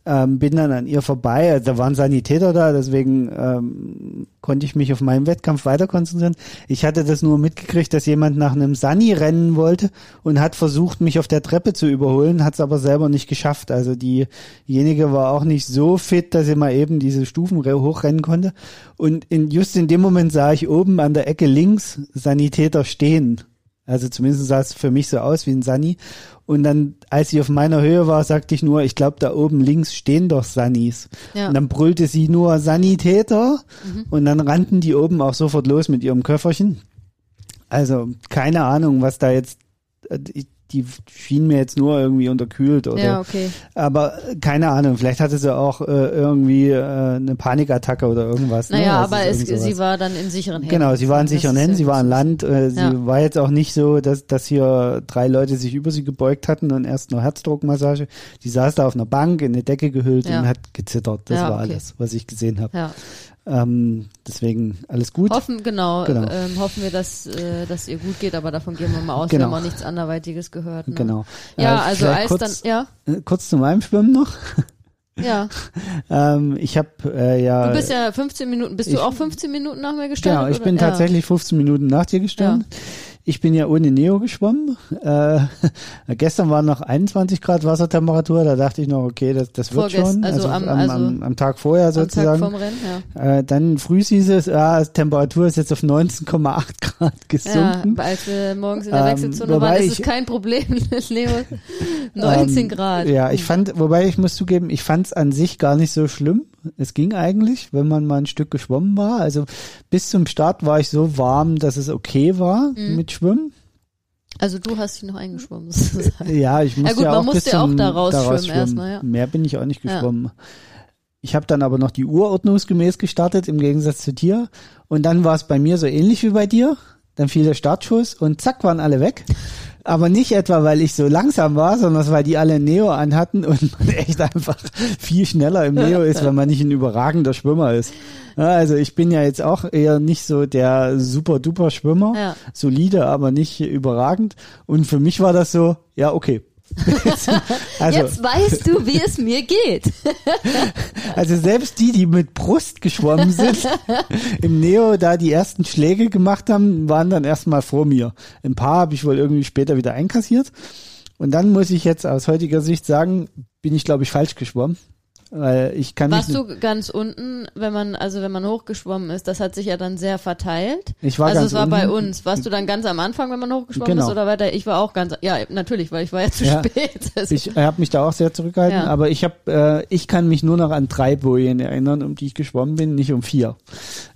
Ähm, bin dann an ihr vorbei, also da waren Sanitäter da, deswegen ähm, konnte ich mich auf meinen Wettkampf weiter konzentrieren. Ich hatte das nur mitgekriegt, dass jemand nach einem Sani rennen wollte und hat versucht, mich auf der Treppe zu überholen, hat es aber selber nicht geschafft. Also diejenige war auch nicht so fit, dass sie mal eben diese Stufen re- hochrennen konnte. Und in, just in dem Moment sah ich oben an der Ecke links Sanitäter stehen. Also zumindest sah es für mich so aus wie ein Sani. Und dann, als sie auf meiner Höhe war, sagte ich nur, ich glaube, da oben links stehen doch Sanis. ja. Und dann brüllte sie nur Sanitäter und dann rannten die oben auch sofort los mit ihrem Köfferchen. Also keine Ahnung, was da jetzt, äh, die- schien mir jetzt nur irgendwie unterkühlt oder, ja, okay. aber äh, keine Ahnung, vielleicht hatte sie auch äh, irgendwie äh, eine Panikattacke oder irgendwas. ne? Naja, Also aber es, sie war dann in sicheren Händen. Genau, sie war in sicheren Händen, sie war an. Land. Äh, sie Ja. war jetzt auch nicht so, dass, dass hier drei Leute sich über sie gebeugt hatten und erst nur Herzdruckmassage. Die saß da auf einer Bank in eine Decke gehüllt Ja. und hat gezittert. Das war okay. alles, was ich gesehen habe. Ja. Ähm, deswegen alles gut. Hoffen, genau, Genau. Ähm, hoffen wir, dass, äh, dass ihr gut geht, aber davon gehen wir mal aus. Genau. Wir haben auch nichts anderweitiges gehört. Ne? Genau. Ja, Äh, also als kurz, dann, ja, äh, kurz zu meinem Schwimmen noch. ja. Ähm, ich habe äh, ja. Du bist ja 15 Minuten, bist ich- du auch 15 Minuten nach mir gestartet? Genau, ich bin ja. tatsächlich 15 Minuten nach dir gestartet. Ich bin ja ohne Neo geschwommen. Äh, gestern waren noch 21 Grad Wassertemperatur. Da dachte ich noch, okay, das, das wird Vorgest- schon. also am- am, also am, am Tag vorher Am Tag sozusagen. Rennen, ja. Äh, dann früh hieß es, ah, Temperatur ist jetzt auf 19,8 Grad gesunken. Ja, als wir morgens in der Ähm, Wechselzone waren, ist es kein Problem, Leo. 19 Ähm, Grad. Ja, ich fand, wobei ich muss zugeben, ich fand es an sich gar nicht so schlimm. Es ging eigentlich, wenn man mal ein Stück geschwommen war. Also bis zum Start war ich so warm, dass es okay war Mhm. mit Schwimmen. Also du hast dich noch eingeschwommen, sozusagen. Ja, ich musste gut, ja man auch musste bis ja auch zum, da rausschwimmen daraus schwimmen. erstmal, ja. Mehr bin ich auch nicht Ja. geschwommen. Ich habe dann aber noch die Uhr ordnungsgemäß gestartet, im Gegensatz zu dir. Und dann war es bei mir so ähnlich wie bei dir. Dann fiel der Startschuss und zack, waren alle weg. Aber nicht etwa, weil ich so langsam war, sondern weil die alle Neo anhatten und man echt einfach viel schneller im Neo ist, wenn man nicht ein überragender Schwimmer ist. Also ich bin ja jetzt auch eher nicht so der super duper Schwimmer. Ja. Solide, aber nicht überragend. Und für mich war das so, ja, okay. also, Jetzt weißt du, wie es mir geht. also selbst die, die mit Brust geschwommen sind, im Neo da die ersten Schläge gemacht haben, waren dann erstmal vor mir. Ein paar habe ich wohl irgendwie später wieder einkassiert. Und dann muss ich jetzt aus heutiger Sicht sagen, bin ich glaube ich falsch geschwommen. Weil ich kann Warst du ganz unten, wenn man, also wenn man hochgeschwommen ist, das hat sich ja dann sehr verteilt. ich war also ganz es war bei unten. uns. Warst du dann ganz am Anfang, wenn man hochgeschwommen Genau. ist oder weiter? Ich war auch ganz, ja, natürlich, weil ich war ja zu Ja. spät. Also, Ich habe mich da auch sehr zurückgehalten, Ja. aber ich habe, äh, ich kann mich nur noch an drei Bojen erinnern, um die ich geschwommen bin, nicht um vier.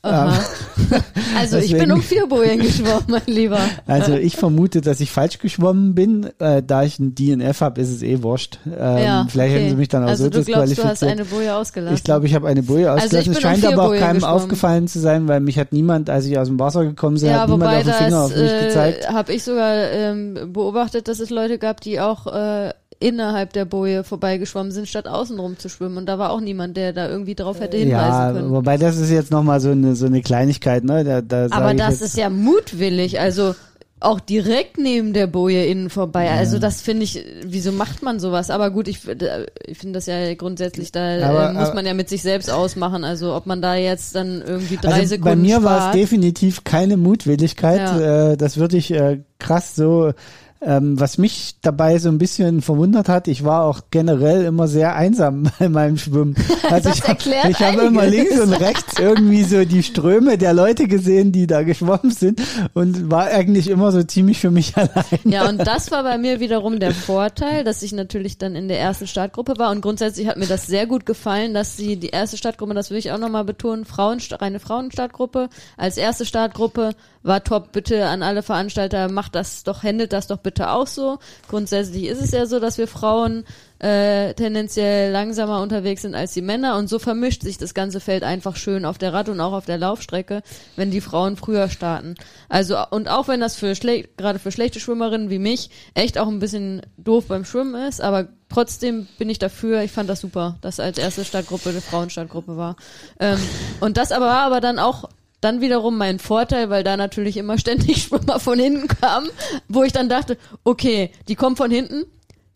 aha. also ich bin um vier Bojen geschwommen, mein Lieber. Also ich vermute, dass ich falsch geschwommen bin. Äh, da ich ein DNF habe, ist es eh wurscht. Ähm, ja, vielleicht okay. hätten sie mich dann auch also so disqualifiziert. Hast eine Boje ausgelassen. ich glaube, ich habe eine Boje Also ausgelassen. ich es scheint aber auch keinem geschwommen. aufgefallen zu sein, weil mich hat niemand, als ich aus dem Wasser gekommen bin, ja, hat niemand auf den Finger das auf mich gezeigt. äh, habe ich sogar ähm, beobachtet, dass es Leute gab, die auch äh, innerhalb der Boje vorbeigeschwommen sind, statt außenrum zu schwimmen. Und da war auch niemand, der da irgendwie drauf hätte hinweisen Ja, können. wobei das ist jetzt nochmal so eine so eine Kleinigkeit, ne? Da, da Aber das jetzt, ist ja mutwillig. Also auch direkt neben der Boje innen vorbei. Also das finde ich, wieso macht man sowas? Aber gut, ich, äh, ich finde das ja grundsätzlich, da Aber, äh, muss aber- man ja mit sich selbst ausmachen. Also ob man da jetzt dann irgendwie drei Also Sekunden bei mir war es definitiv keine Mutwilligkeit. Ja. Äh, das würde ich äh, krass so. Ähm, was mich dabei so ein bisschen verwundert hat, ich war auch generell immer sehr einsam bei meinem Schwimmen. Also ich habe hab immer links und rechts irgendwie so die Ströme der Leute gesehen, die da geschwommen sind und war eigentlich immer so ziemlich für mich allein. Ja, und das war bei mir wiederum der Vorteil, dass ich natürlich dann in der ersten Startgruppe war und grundsätzlich hat mir das sehr gut gefallen, dass sie die erste Startgruppe, das will ich auch nochmal betonen, Frauen, reine Frauenstartgruppe als erste Startgruppe war top. Bitte an alle Veranstalter, macht das doch, handelt das doch bitte auch so. Grundsätzlich ist es ja so, dass wir Frauen äh, tendenziell langsamer unterwegs sind als die Männer und so vermischt sich das ganze Feld einfach schön auf der Rad- und auch auf der Laufstrecke, wenn die Frauen früher starten. Also und auch wenn das für schlecht, gerade für schlechte Schwimmerinnen wie mich echt auch ein bisschen doof beim Schwimmen ist, aber trotzdem bin ich dafür. Ich fand das super, dass als erste Startgruppe eine Frauenstartgruppe war. Ähm, und das aber war aber dann auch dann wiederum mein Vorteil, weil da natürlich immer ständig Schwimmer von hinten kamen, wo ich dann dachte, okay, die kommen von hinten,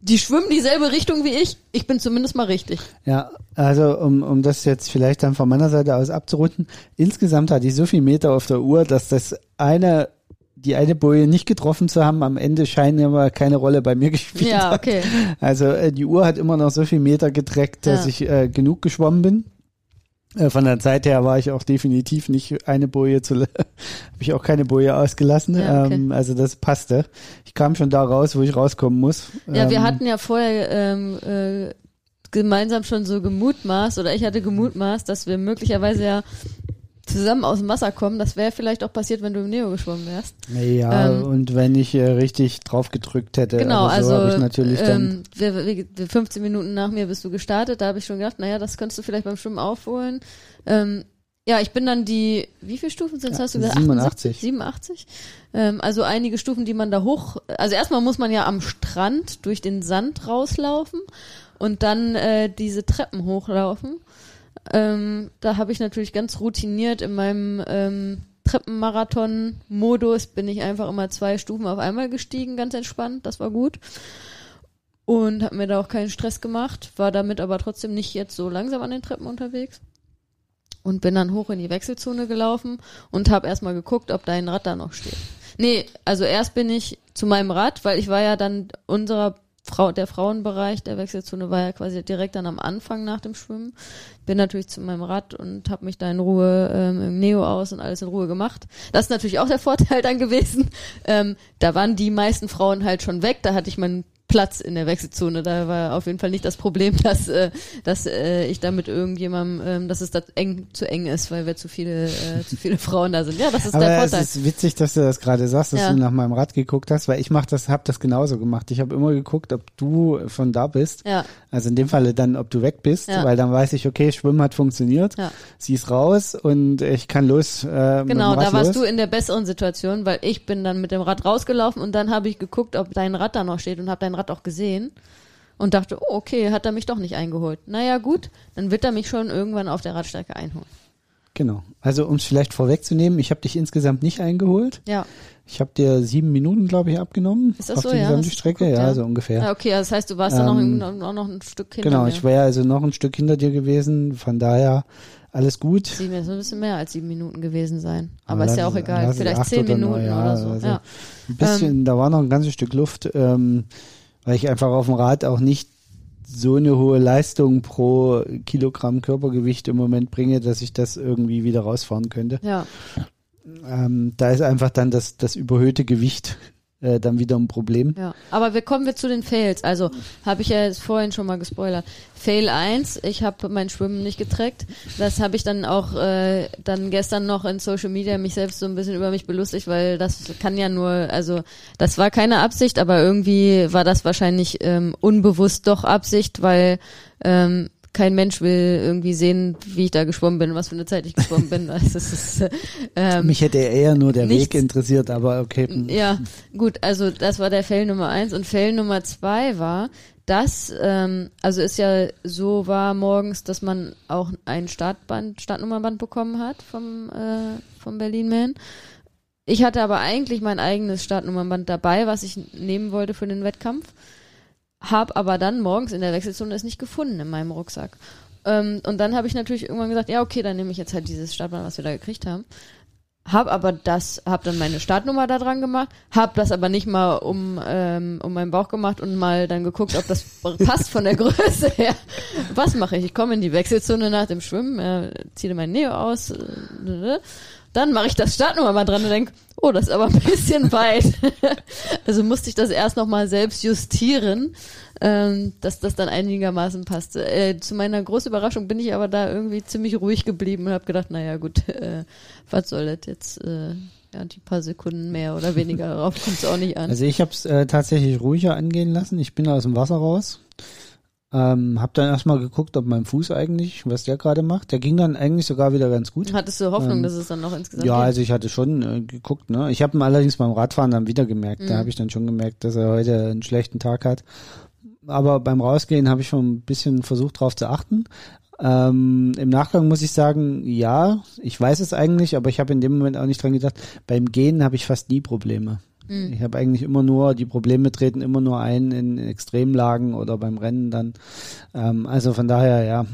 die schwimmen dieselbe Richtung wie ich, ich bin zumindest mal richtig. Ja, also um, um das jetzt vielleicht dann von meiner Seite aus abzurunden, insgesamt hatte ich so viel Meter auf der Uhr, dass das eine, die eine Boje nicht getroffen zu haben, am Ende scheinen immer keine Rolle bei mir gespielt Ja, hat. okay. Also äh, die Uhr hat immer noch so viel Meter getreckt, dass Ja. ich äh, genug geschwommen bin. Äh, Von der Zeit her war ich auch definitiv nicht eine Boje zu, habe ich auch keine Boje ausgelassen. Ja, okay. ähm, also das passte. Ich kam schon da raus, wo ich rauskommen muss. Ja, wir Ähm, hatten ja vorher ähm, äh, gemeinsam schon so gemutmaßt, oder ich hatte gemutmaßt, dass wir möglicherweise ja zusammen aus dem Wasser kommen. Das wäre vielleicht auch passiert, wenn du im Neo geschwommen wärst. Ja, Ähm, und wenn ich äh, richtig drauf gedrückt hätte, Genau, aber so also habe ich natürlich dann. ähm, wir, wir, wir 15 Minuten nach mir bist du gestartet, da habe ich schon gedacht, naja, das könntest du vielleicht beim Schwimmen aufholen. Ähm, ja, ich bin dann die, wie viele Stufen sind Ja, hast du gesagt? 87. 87. Ähm, also einige Stufen, die man da hoch, also erstmal muss man ja am Strand durch den Sand rauslaufen und dann äh, diese Treppen hochlaufen. Ähm, da habe ich natürlich ganz routiniert in meinem ähm, Treppenmarathon-Modus bin ich einfach immer zwei Stufen auf einmal gestiegen, ganz entspannt, das war gut. Und habe mir da auch keinen Stress gemacht, war damit aber trotzdem nicht jetzt so langsam an den Treppen unterwegs. Und bin dann hoch in die Wechselzone gelaufen und habe erstmal geguckt, ob dein Rad da noch steht. Nee, also erst bin ich zu meinem Rad, weil ich war ja dann unserer Frau, der Frauenbereich der Wechselzone war ja quasi direkt dann am Anfang nach dem Schwimmen. Bin natürlich zu meinem Rad und habe mich da in Ruhe ähm, im Neo aus und alles in Ruhe gemacht. Das ist natürlich auch der Vorteil dann gewesen. Ähm, da waren die meisten Frauen halt schon weg. Da hatte ich meinen Platz in der Wechselzone. Da war auf jeden Fall nicht das Problem, dass, äh, dass äh, ich da mit irgendjemandem, ähm, dass es da eng zu eng ist, weil wir zu viele, äh, zu viele Frauen da sind. Ja, das ist der aber es Vorteil. ist witzig, dass du das gerade sagst, dass Ja. du nach meinem Rad geguckt hast, weil ich mach das, hab das genauso gemacht. Ich habe immer geguckt, ob du schon da bist. Ja, Also in dem Falle dann, ob du weg bist, Ja. weil dann weiß ich, okay, Schwimmen hat funktioniert, ja. sie ist raus und ich kann los. Äh, Genau, da warst los. du in der besseren Situation, weil ich bin dann mit dem Rad rausgelaufen und dann habe ich geguckt, ob dein Rad da noch steht und habe dein Rad auch gesehen und dachte, oh, okay, hat er mich doch nicht eingeholt. Naja, gut, dann wird er mich schon irgendwann auf der Radstrecke einholen. Genau. Also um es vielleicht vorwegzunehmen, ich habe dich insgesamt nicht eingeholt. Ja, Ich habe dir sieben Minuten, glaube ich, abgenommen Ist das auf so? die Ja, gesamte Strecke. geguckt, ja, ja. so ungefähr. ja okay, das heißt, du warst dann Ähm, noch, noch, noch ein Stück hinter Genau, mir. ich wäre also noch ein Stück hinter dir gewesen, von daher alles gut. Sieben, das ein bisschen mehr als sieben Minuten gewesen sein. Aber Aber ist ja auch egal. Vielleicht zehn oder Minuten ja, oder so. also ja. Ein bisschen, da war noch ein ganzes Stück Luft, ähm, weil ich einfach auf dem Rad auch nicht so eine hohe Leistung pro Kilogramm Körpergewicht im Moment bringe, dass ich das irgendwie wieder rausfahren könnte. ja. Ähm, da ist einfach dann das, das überhöhte Gewicht äh, dann wieder ein Problem. Ja, aber wir kommen wir zu den Fails. Also habe ich ja jetzt vorhin schon mal gespoilert. Fail 1, ich habe mein Schwimmen nicht getrackt. Das habe ich dann auch äh, dann gestern noch in Social Media mich selbst so ein bisschen über mich belustigt, weil das kann ja nur, also das war keine Absicht, aber irgendwie war das wahrscheinlich ähm, unbewusst doch Absicht, weil ähm, kein Mensch will irgendwie sehen, wie ich da geschwommen bin, was für eine Zeit ich geschwommen bin. Also, es ist, äh, ähm, Mich hätte eher nur der nichts- Weg interessiert, aber okay. ja, gut, also das war der Fail Nummer eins und Fail Nummer zwei war, dass, ähm, also es ja so war morgens, dass man auch ein Startband, Startnummerband bekommen hat vom, äh, vom Berlin Man. ich hatte aber eigentlich mein eigenes Startnummernband dabei, was ich nehmen wollte für den Wettkampf. Hab aber dann morgens in der Wechselzone es nicht gefunden in meinem Rucksack. Ähm, und dann habe ich natürlich irgendwann gesagt, ja okay, dann nehme ich jetzt halt dieses Startband, was wir da gekriegt haben. Hab aber das, hab dann meine Startnummer da dran gemacht, hab das aber nicht mal um, ähm, um meinen Bauch gemacht und mal dann geguckt, ob das passt von der Größe her. Was mache ich? Ich komme in die Wechselzone nach dem Schwimmen, äh, ziehe mein Neo aus, äh, dann mache ich das Startnummer mal dran und denk, oh, das ist aber ein bisschen weit. also musste ich das erst nochmal selbst justieren, ähm, dass das dann einigermaßen passte. Äh, zu meiner großen Überraschung bin ich aber da irgendwie ziemlich ruhig geblieben und habe gedacht, naja gut, äh, was soll das jetzt? Äh, ja, die paar Sekunden mehr oder weniger darauf kommt es auch nicht an. Also ich habe es äh, tatsächlich ruhiger angehen lassen. Ich bin aus dem Wasser raus. Ähm, hab dann erstmal geguckt, ob mein Fuß eigentlich, was der gerade macht. Der ging dann eigentlich sogar wieder ganz gut. Hattest du Hoffnung, Ähm, dass es dann noch insgesamt Ja, geht? also ich hatte schon äh, geguckt, ne. Ich habe ihn allerdings beim Radfahren dann wieder gemerkt. Da Mhm. habe ich dann schon gemerkt, dass er heute einen schlechten Tag hat. Aber beim Rausgehen habe ich schon ein bisschen versucht, drauf zu achten. Ähm, Im Nachgang muss ich sagen, ja, ich weiß es eigentlich, aber ich habe in dem Moment auch nicht dran gedacht. Beim Gehen habe ich fast nie Probleme. Mhm. Ich habe eigentlich immer nur, die Probleme treten immer nur ein in Extremlagen oder beim Rennen dann. Ähm, also von daher, ja.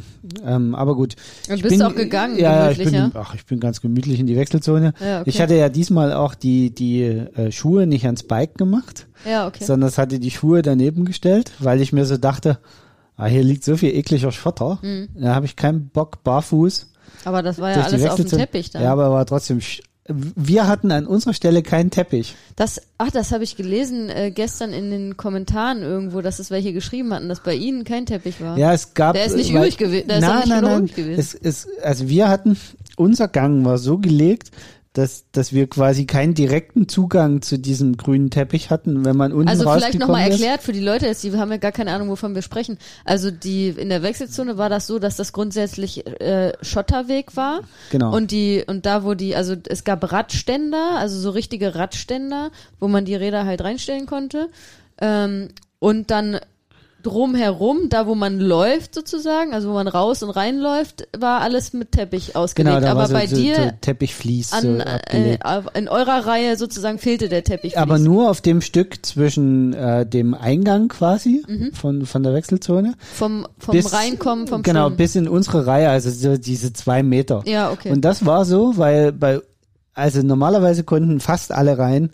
Ähm, aber gut. Und Ich bist bin, auch gegangen, ja, ja, ich bin, gemütlich, ach, ich bin ganz gemütlich in die Wechselzone. Ja, okay. Ich hatte ja diesmal auch die, die äh, Schuhe nicht ans Bike gemacht, Ja, okay. sondern es hatte die Schuhe daneben gestellt, weil ich mir so dachte, ah, hier liegt so viel ekliger Schotter. Mhm. Da habe ich keinen Bock, barfuß Aber das war ja alles auf dem. Teppich dann. Ja, aber war trotzdem. Wir hatten an unserer Stelle keinen Teppich. Das, ach, das habe ich gelesen äh, gestern in den Kommentaren irgendwo, dass es welche geschrieben hatten, dass bei ihnen kein Teppich war. Ja, es gab. Der ist nicht weil- übrig gewesen. Der nein, nicht nein, nein. gewesen. Es, es, also wir hatten, unser Gang war so gelegt, dass, dass wir quasi keinen direkten Zugang zu diesem grünen Teppich hatten, wenn man unten also vielleicht nochmal erklärt für die Leute, die haben ja gar keine Ahnung, wovon wir sprechen. Also die in der Wechselzone war das so, dass das grundsätzlich äh, Schotterweg war. Genau. Und die, und da wo die, also es gab Radständer, also so richtige Radständer, wo man die Räder halt reinstellen konnte. Ähm, und dann drumherum, da wo man läuft sozusagen, also wo man raus und reinläuft, war alles mit Teppich ausgelegt. Genau, Aber bei so, dir so Teppichflies an, so äh, in eurer Reihe sozusagen fehlte der Teppich. Aber nur auf dem Stück zwischen äh, dem Eingang quasi Mhm. von, von der Wechselzone. vom, vom bis- Reinkommen vom Genau, Schwimmen. bis in unsere Reihe, also so diese zwei Meter. Ja, okay. Und das war so, weil bei, also normalerweise konnten fast alle rein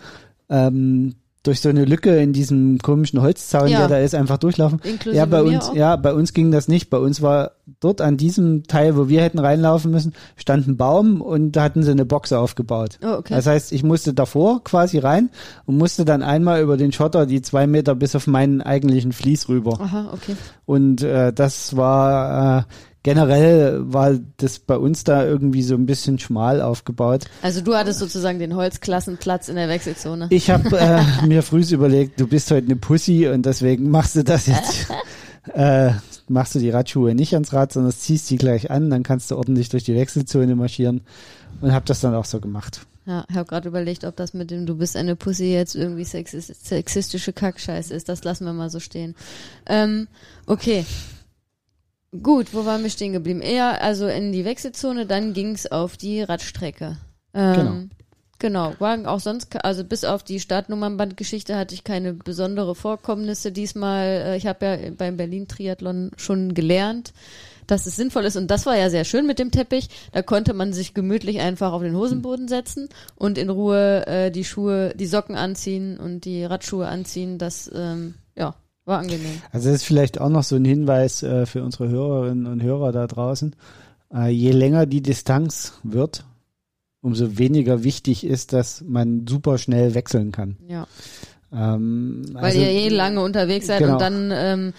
ähm, durch so eine Lücke in diesem komischen Holzzaun, Ja. der da ist, einfach durchlaufen. Inklusive ja, bei uns, auch? ja, bei uns ging das nicht. Bei uns war dort an diesem Teil, wo wir hätten reinlaufen müssen, stand ein Baum und da hatten sie eine Box aufgebaut. Oh, okay. Das heißt, ich musste davor quasi rein und musste dann einmal über den Schotter die zwei Meter bis auf meinen eigentlichen Fließ rüber. Aha, okay. Und äh, das war äh, generell war das bei uns da irgendwie so ein bisschen schmal aufgebaut. Also du hattest sozusagen den Holzklassenplatz in der Wechselzone. Ich habe äh, mir früh überlegt, du bist heute eine Pussy und deswegen machst du das jetzt. äh, machst du die Radschuhe nicht ans Rad, sondern ziehst die gleich an, dann kannst du ordentlich durch die Wechselzone marschieren und habe das dann auch so gemacht. Ja, ich habe gerade überlegt, ob das mit dem Du bist eine Pussy jetzt irgendwie sexis sexistische Kackscheiße ist. Das lassen wir mal so stehen. Ähm, okay. Gut, wo waren wir stehen geblieben? Eher also in die Wechselzone, dann ging's auf die Radstrecke. Ähm, Genau. Genau, waren auch sonst, also bis auf die Startnummernbandgeschichte hatte ich keine besondere Vorkommnisse diesmal. Äh, Ich habe ja beim Berlin-Triathlon schon gelernt, dass es sinnvoll ist. Und das war ja sehr schön mit dem Teppich. Da konnte man sich gemütlich einfach auf den Hosenboden setzen und in Ruhe äh, die Schuhe, die Socken anziehen und die Radschuhe anziehen. Das, ähm, war angenehm. Also das ist vielleicht auch noch so ein Hinweis äh, für unsere Hörerinnen und Hörer da draußen. Äh, je länger die Distanz wird, umso weniger wichtig ist, dass man super schnell wechseln kann. Ja, Ähm, weil also ihr eh lange unterwegs seid genau. und dann ähm,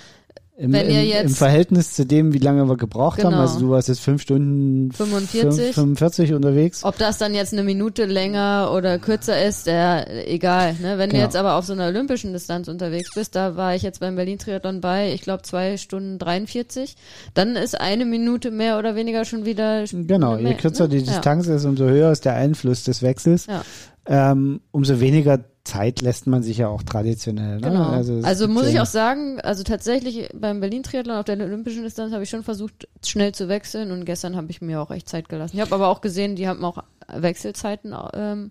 im, wenn ihr im, jetzt- im Verhältnis zu dem, wie lange wir gebraucht haben, Genau. also du warst jetzt fünf Stunden 45. 45 unterwegs. Ob das dann jetzt eine Minute länger oder kürzer ist, ja, egal. Ne? Wenn du Genau. jetzt aber auf so einer olympischen Distanz unterwegs bist, da war ich jetzt beim Berlin-Triathlon bei, ich glaube zwei Stunden 43, dann ist eine Minute mehr oder weniger schon wieder Genau, je mehr, kürzer ne? die Distanz ist, umso höher ist der Einfluss des Wechsels. Ja. Ähm, umso weniger Zeit lässt man sich ja auch traditionell. Ne? Genau. Also, gibt muss ich auch sagen, also tatsächlich beim Berlin-Triathlon auf der olympischen Distanz habe ich schon versucht, schnell zu wechseln und gestern habe ich mir auch echt Zeit gelassen. Ich habe aber auch gesehen, die haben auch Wechselzeiten ähm,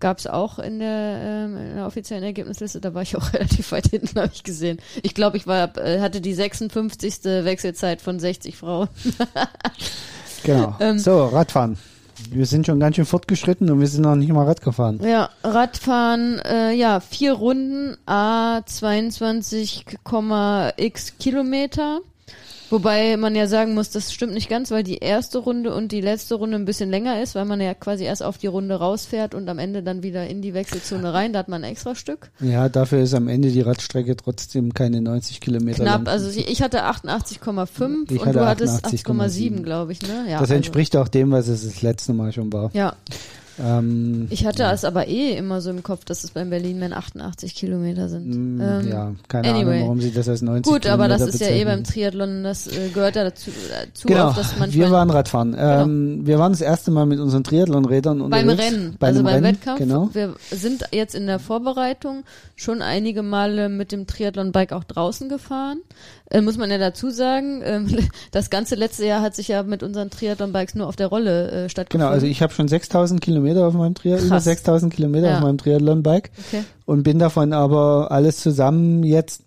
gab es auch in der, ähm, in der offiziellen Ergebnisliste. Da war ich auch relativ weit hinten, habe ich gesehen. Ich glaube, ich war äh, hatte die 56. Wechselzeit von 60 Frauen. Genau. Ähm, so, Radfahren. Wir sind schon ganz schön fortgeschritten und wir sind noch nicht mal Rad gefahren. Ja, Radfahren, äh, ja, vier Runden, a 22,x Kilometer. Wobei man ja sagen muss, das stimmt nicht ganz, weil die erste Runde und die letzte Runde ein bisschen länger ist, weil man ja quasi erst auf die Runde rausfährt und am Ende dann wieder in die Wechselzone rein. Da hat man ein extra Stück. Ja, dafür ist am Ende die Radstrecke trotzdem keine 90 Kilometer Knapp, lang. also ich hatte 88,5 Ich und du hattest 88,7, 8,7, glaube ich, ne? Ja, das also- entspricht auch dem, was es das letzte Mal schon war. Ja, Ähm, ich hatte es aber eh immer so im Kopf, dass es beim Berlin-Man 88 Kilometer sind. mh, Ähm, ja, keine anyway. Ahnung, warum sie das als 90 Gut, aber das Kilometer ist ja eh beim bezeichnen. Triathlon, das äh, gehört ja dazu, dazu Genau, auch, dass manchmal wir waren Radfahren. Ähm, wir waren das erste Mal mit unseren Triathlon-Rädern beim unterwegs. Rennen, Bei also beim Rennen, Wettkampf. Genau. Wir sind jetzt in der Vorbereitung schon einige Male mit dem Triathlon-Bike auch draußen gefahren. Äh, muss man ja dazu sagen, ähm, das ganze letzte Jahr hat sich ja mit unseren Triathlon-Bikes nur auf der Rolle äh, stattgefunden. Genau, also ich habe schon 6000 Kilometer auf meinem Triathlon, über Krass. 6000 Kilometer Ja. auf meinem Triathlon-Bike okay. und bin davon aber alles zusammen jetzt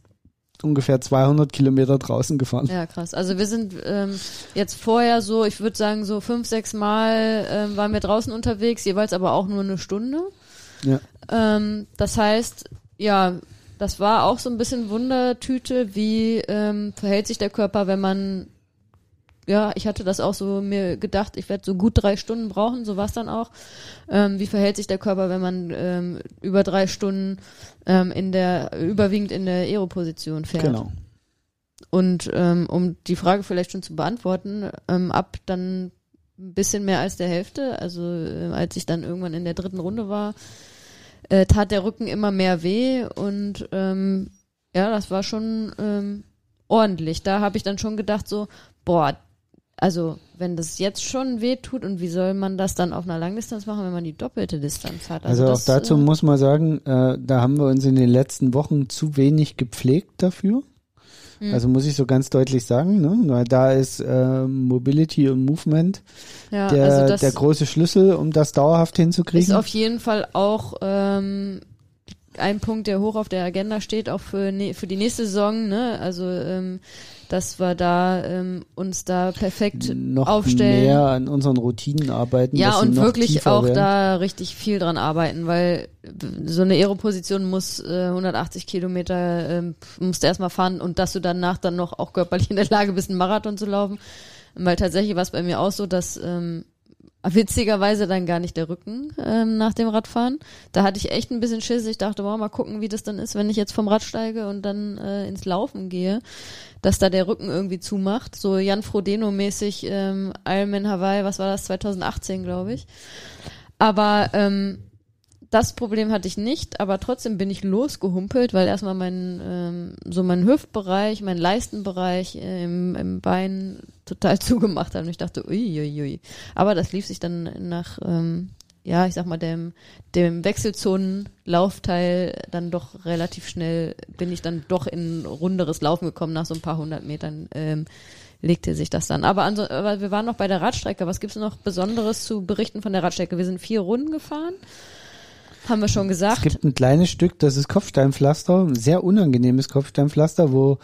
ungefähr 200 Kilometer draußen gefahren. Ja, krass. Also wir sind ähm, jetzt vorher so, ich würde sagen so fünf, sechs Mal ähm, waren wir draußen unterwegs, jeweils aber auch nur eine Stunde. Ja. Ähm, das heißt, ja, das war auch so ein bisschen Wundertüte, wie ähm, verhält sich der Körper, wenn man, ja, ich hatte das auch so mir gedacht, ich werde so gut drei Stunden brauchen, so war es dann auch. Ähm, wie verhält sich der Körper, wenn man ähm, über drei Stunden ähm, in der, überwiegend in der Aeroposition fährt? Genau. Und ähm, um die Frage vielleicht schon zu beantworten, ähm, ab dann ein bisschen mehr als der Hälfte, also äh, als ich dann irgendwann in der dritten Runde war, äh, tat der Rücken immer mehr weh und ähm, ja, das war schon ähm, ordentlich. Da habe ich dann schon gedacht so, boah, also wenn das jetzt schon weh tut und wie soll man das dann auf einer Langdistanz machen, wenn man die doppelte Distanz hat? Also, auch das, dazu äh, muss man sagen, äh, da haben wir uns in den letzten Wochen zu wenig gepflegt dafür. Hm. Also muss ich so ganz deutlich sagen, ne? weil da ist äh, Mobility und Movement ja, der, also der große Schlüssel, um das dauerhaft Ist hinzukriegen. auf jeden Fall auch ähm, ein Punkt, der hoch auf der Agenda steht, auch für, ne, für die nächste Saison. Ne? Also, ähm, dass wir da ähm, uns da perfekt noch aufstellen. mehr an unseren Routinen arbeiten. ja, und wirklich auch werden. da richtig viel dran arbeiten, weil so eine Aeroposition muss äh, 180 Kilometer, ähm, musst du erstmal fahren und dass du danach dann noch auch körperlich in der Lage bist, einen Marathon zu laufen. Weil tatsächlich war es bei mir auch so, dass ähm, witzigerweise dann gar nicht der Rücken ähm, nach dem Radfahren. Da hatte ich echt ein bisschen Schiss. Ich dachte, wow, mal gucken, wie das dann ist, wenn ich jetzt vom Rad steige und dann äh, ins Laufen gehe, dass da der Rücken irgendwie zumacht. So Jan Frodeno-mäßig ähm, Ironman Hawaii, was war das, 2018, glaube ich. Aber ähm, das Problem hatte ich nicht, aber trotzdem bin ich losgehumpelt, weil erstmal mein ähm, so mein Hüftbereich, mein Leistenbereich im, im Bein total zugemacht hat und ich dachte, uiuiui. Ui, ui. Aber das lief sich dann nach, ähm, ja, ich sag mal, dem, dem Wechselzonenlaufteil dann doch relativ schnell, bin ich dann doch in runderes Laufen gekommen, nach so ein paar hundert Metern ähm, legte sich das dann. Aber, anso aber wir waren noch bei der Radstrecke. Was gibt's noch Besonderes zu berichten von der Radstrecke? Wir sind vier Runden gefahren. Haben wir schon Es gesagt. gibt ein kleines Stück, das ist Kopfsteinpflaster, ein sehr unangenehmes Kopfsteinpflaster, wo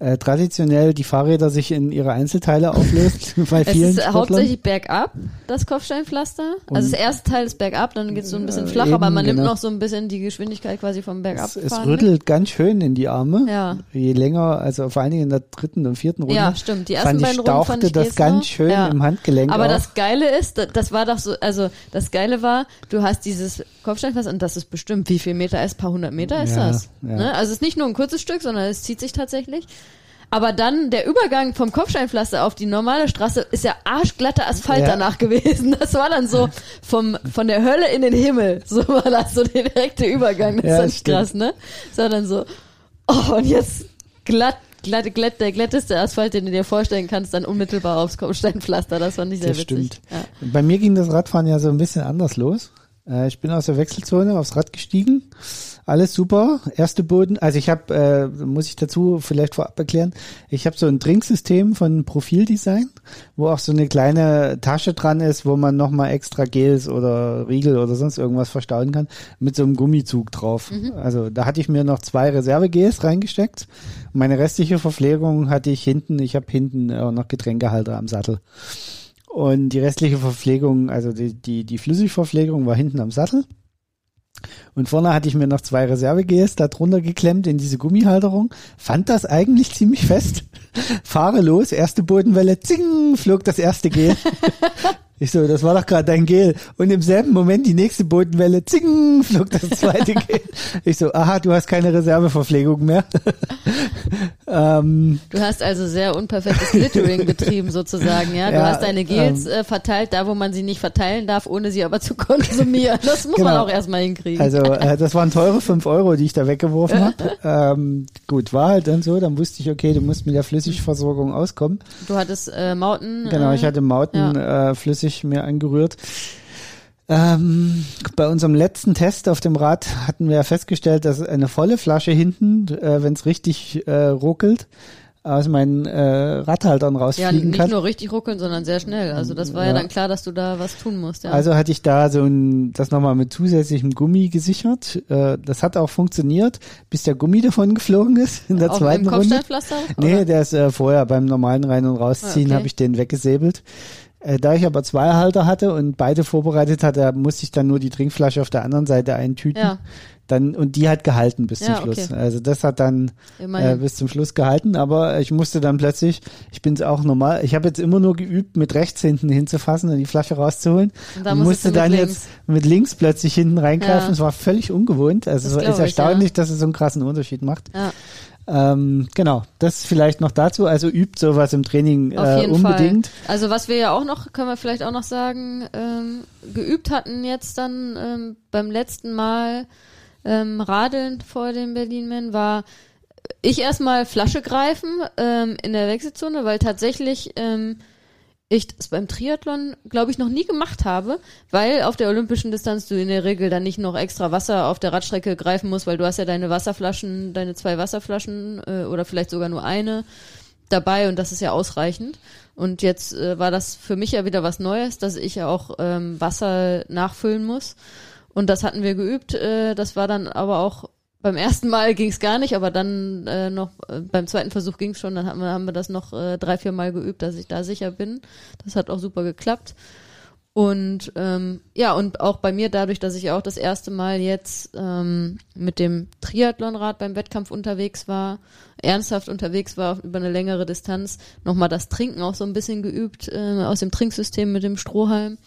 äh, traditionell die Fahrräder sich in ihre Einzelteile auflöst bei Es vielen ist Sportlern. hauptsächlich bergab, das Kopfsteinpflaster. Also Und- das erste Teil ist bergab, dann geht's so ein bisschen Ja, flach, eben, aber man nimmt genau. noch so ein bisschen die Geschwindigkeit quasi vom bergab. es, es rüttelt ganz schön in die Arme. Ja. Je länger, also vor allen Dingen in der dritten und vierten Runde. Ja, stimmt. Die ersten beiden Runden fand ich das geht's ganz noch. schön Ja. im Handgelenk Aber auf. das Geile ist, da- das war doch so, also das Geile war, du hast dieses Kopfsteinpflaster und das ist bestimmt, wie viel Meter ist, paar hundert Meter ist Ja, das. Ne? Also es ist nicht nur ein kurzes Stück, sondern es zieht sich tatsächlich. Aber dann der Übergang vom Kopfsteinpflaster auf die normale Straße ist ja arschglatter Asphalt Ja. danach gewesen. Das war dann so vom, von der Hölle in den Himmel. So war das, so der direkte Übergang. Das Ja, ist krass, ne? Das war dann so, oh, und jetzt glatt, glatt, glatt, der glatteste Asphalt, den du dir vorstellen kannst, dann unmittelbar aufs Kopfsteinpflaster. Das fand ich sehr Das witzig. stimmt. Ja. Bei mir ging das Radfahren ja so ein bisschen anders los. Äh, ich bin aus der Wechselzone aufs Rad gestiegen. Alles super. Erste Boden. Also ich habe, äh, muss ich dazu vielleicht vorab erklären, ich habe so ein Trinksystem von Profildesign, wo auch so eine kleine Tasche dran ist, wo man nochmal extra Gels oder Riegel oder sonst irgendwas verstauen kann, mit so einem Gummizug drauf. Also da hatte ich mir noch zwei Reservegels reingesteckt. Meine restliche Verpflegung hatte ich hinten, ich habe hinten auch noch Getränkehalter am Sattel. Und die restliche Verpflegung, also die, die, die Flüssigverpflegung war hinten am Sattel. Und vorne hatte ich mir noch zwei Reservegels da drunter geklemmt in diese Gummihalterung. Fand das eigentlich ziemlich fest. Fahre los, erste Bodenwelle, zing, flog das erste Gel. Ich so, das war doch gerade dein Gel. Und im selben Moment die nächste Bodenwelle, zing, flog das zweite Gel. Ich so, aha, du hast keine Reserveverpflegung mehr. ähm, Du hast also sehr unperfektes Glittering betrieben sozusagen, ja. Du Ja, hast deine Gels ähm, äh, verteilt, da wo man sie nicht verteilen darf, ohne sie aber zu konsumieren. Das muss man Genau. auch erstmal hinkriegen. Also äh, das waren teure fünf Euro, die ich da weggeworfen habe. Ähm, gut, war halt dann so. Dann wusste ich, okay, du musst mit der Flüssigversorgung auskommen. du hattest äh, Mauten. Genau, äh, ich hatte Mauten äh, flüssig mir angerührt. Ähm, bei unserem letzten Test auf dem Rad hatten wir ja festgestellt, dass eine volle Flasche hinten, äh, wenn es richtig äh, ruckelt, aus meinen äh, Radhaltern Ja, rausfliegen nicht kann. nur richtig ruckeln, sondern sehr schnell. Also das war ja, Ja. dann klar, dass du da was tun musst. Ja. Also hatte ich da so ein, das nochmal mit zusätzlichem Gummi gesichert. Äh, das hat auch funktioniert, bis der Gummi davon geflogen ist in der Auf zweiten Runde. Kopfsteinpflaster? Nee, oder? der ist äh, vorher beim normalen Rein- und Rausziehen, Ah, okay. habe ich den weggesäbelt. Äh, da ich aber zwei Halter hatte und beide vorbereitet hatte, musste ich dann nur die Trinkflasche auf der anderen Seite eintüten. Ja. Dann, und die hat gehalten bis Ja, zum Schluss. okay. Also das hat dann äh, bis zum Schluss gehalten, aber ich musste dann plötzlich, ich bin es auch normal, ich habe jetzt immer nur geübt, mit rechts hinten hinzufassen und die Flasche rauszuholen. Und da und musste dann links. jetzt mit links plötzlich hinten reingreifen. Ja. Es war völlig ungewohnt. Also Das es ist glaub ich, erstaunlich, dass es so einen krassen Unterschied macht. Ja. Ähm, genau, das vielleicht noch dazu. Also übt sowas im Training äh, unbedingt. Fall. Also was wir ja auch noch, können wir vielleicht auch noch sagen, ähm, geübt hatten jetzt dann ähm, beim letzten Mal ähm, Radeln vor dem Berlin-Man war ich erstmal Flasche greifen ähm, in der Wechselzone, weil tatsächlich ähm, ich das beim Triathlon, glaube ich, noch nie gemacht habe, weil auf der olympischen Distanz du in der Regel dann nicht noch extra Wasser auf der Radstrecke greifen musst, weil du hast ja deine Wasserflaschen, deine zwei Wasserflaschen äh, oder vielleicht sogar nur eine dabei und das ist ja ausreichend. Und jetzt äh, war das für mich ja wieder was Neues, dass ich ja auch ähm, Wasser nachfüllen muss. Und das hatten wir geübt. Äh, das war dann aber auch beim ersten Mal ging es gar nicht, aber dann äh, noch äh, beim zweiten Versuch ging es schon. Dann haben wir, haben wir das noch äh, drei, vier Mal geübt, dass ich da sicher bin. Das hat auch super geklappt. Und ähm, ja, und auch bei mir dadurch, dass ich auch das erste Mal jetzt ähm, mit dem Triathlonrad beim Wettkampf unterwegs war, ernsthaft unterwegs war über eine längere Distanz, nochmal das Trinken auch so ein bisschen geübt äh, aus dem Trinksystem mit dem Strohhalm.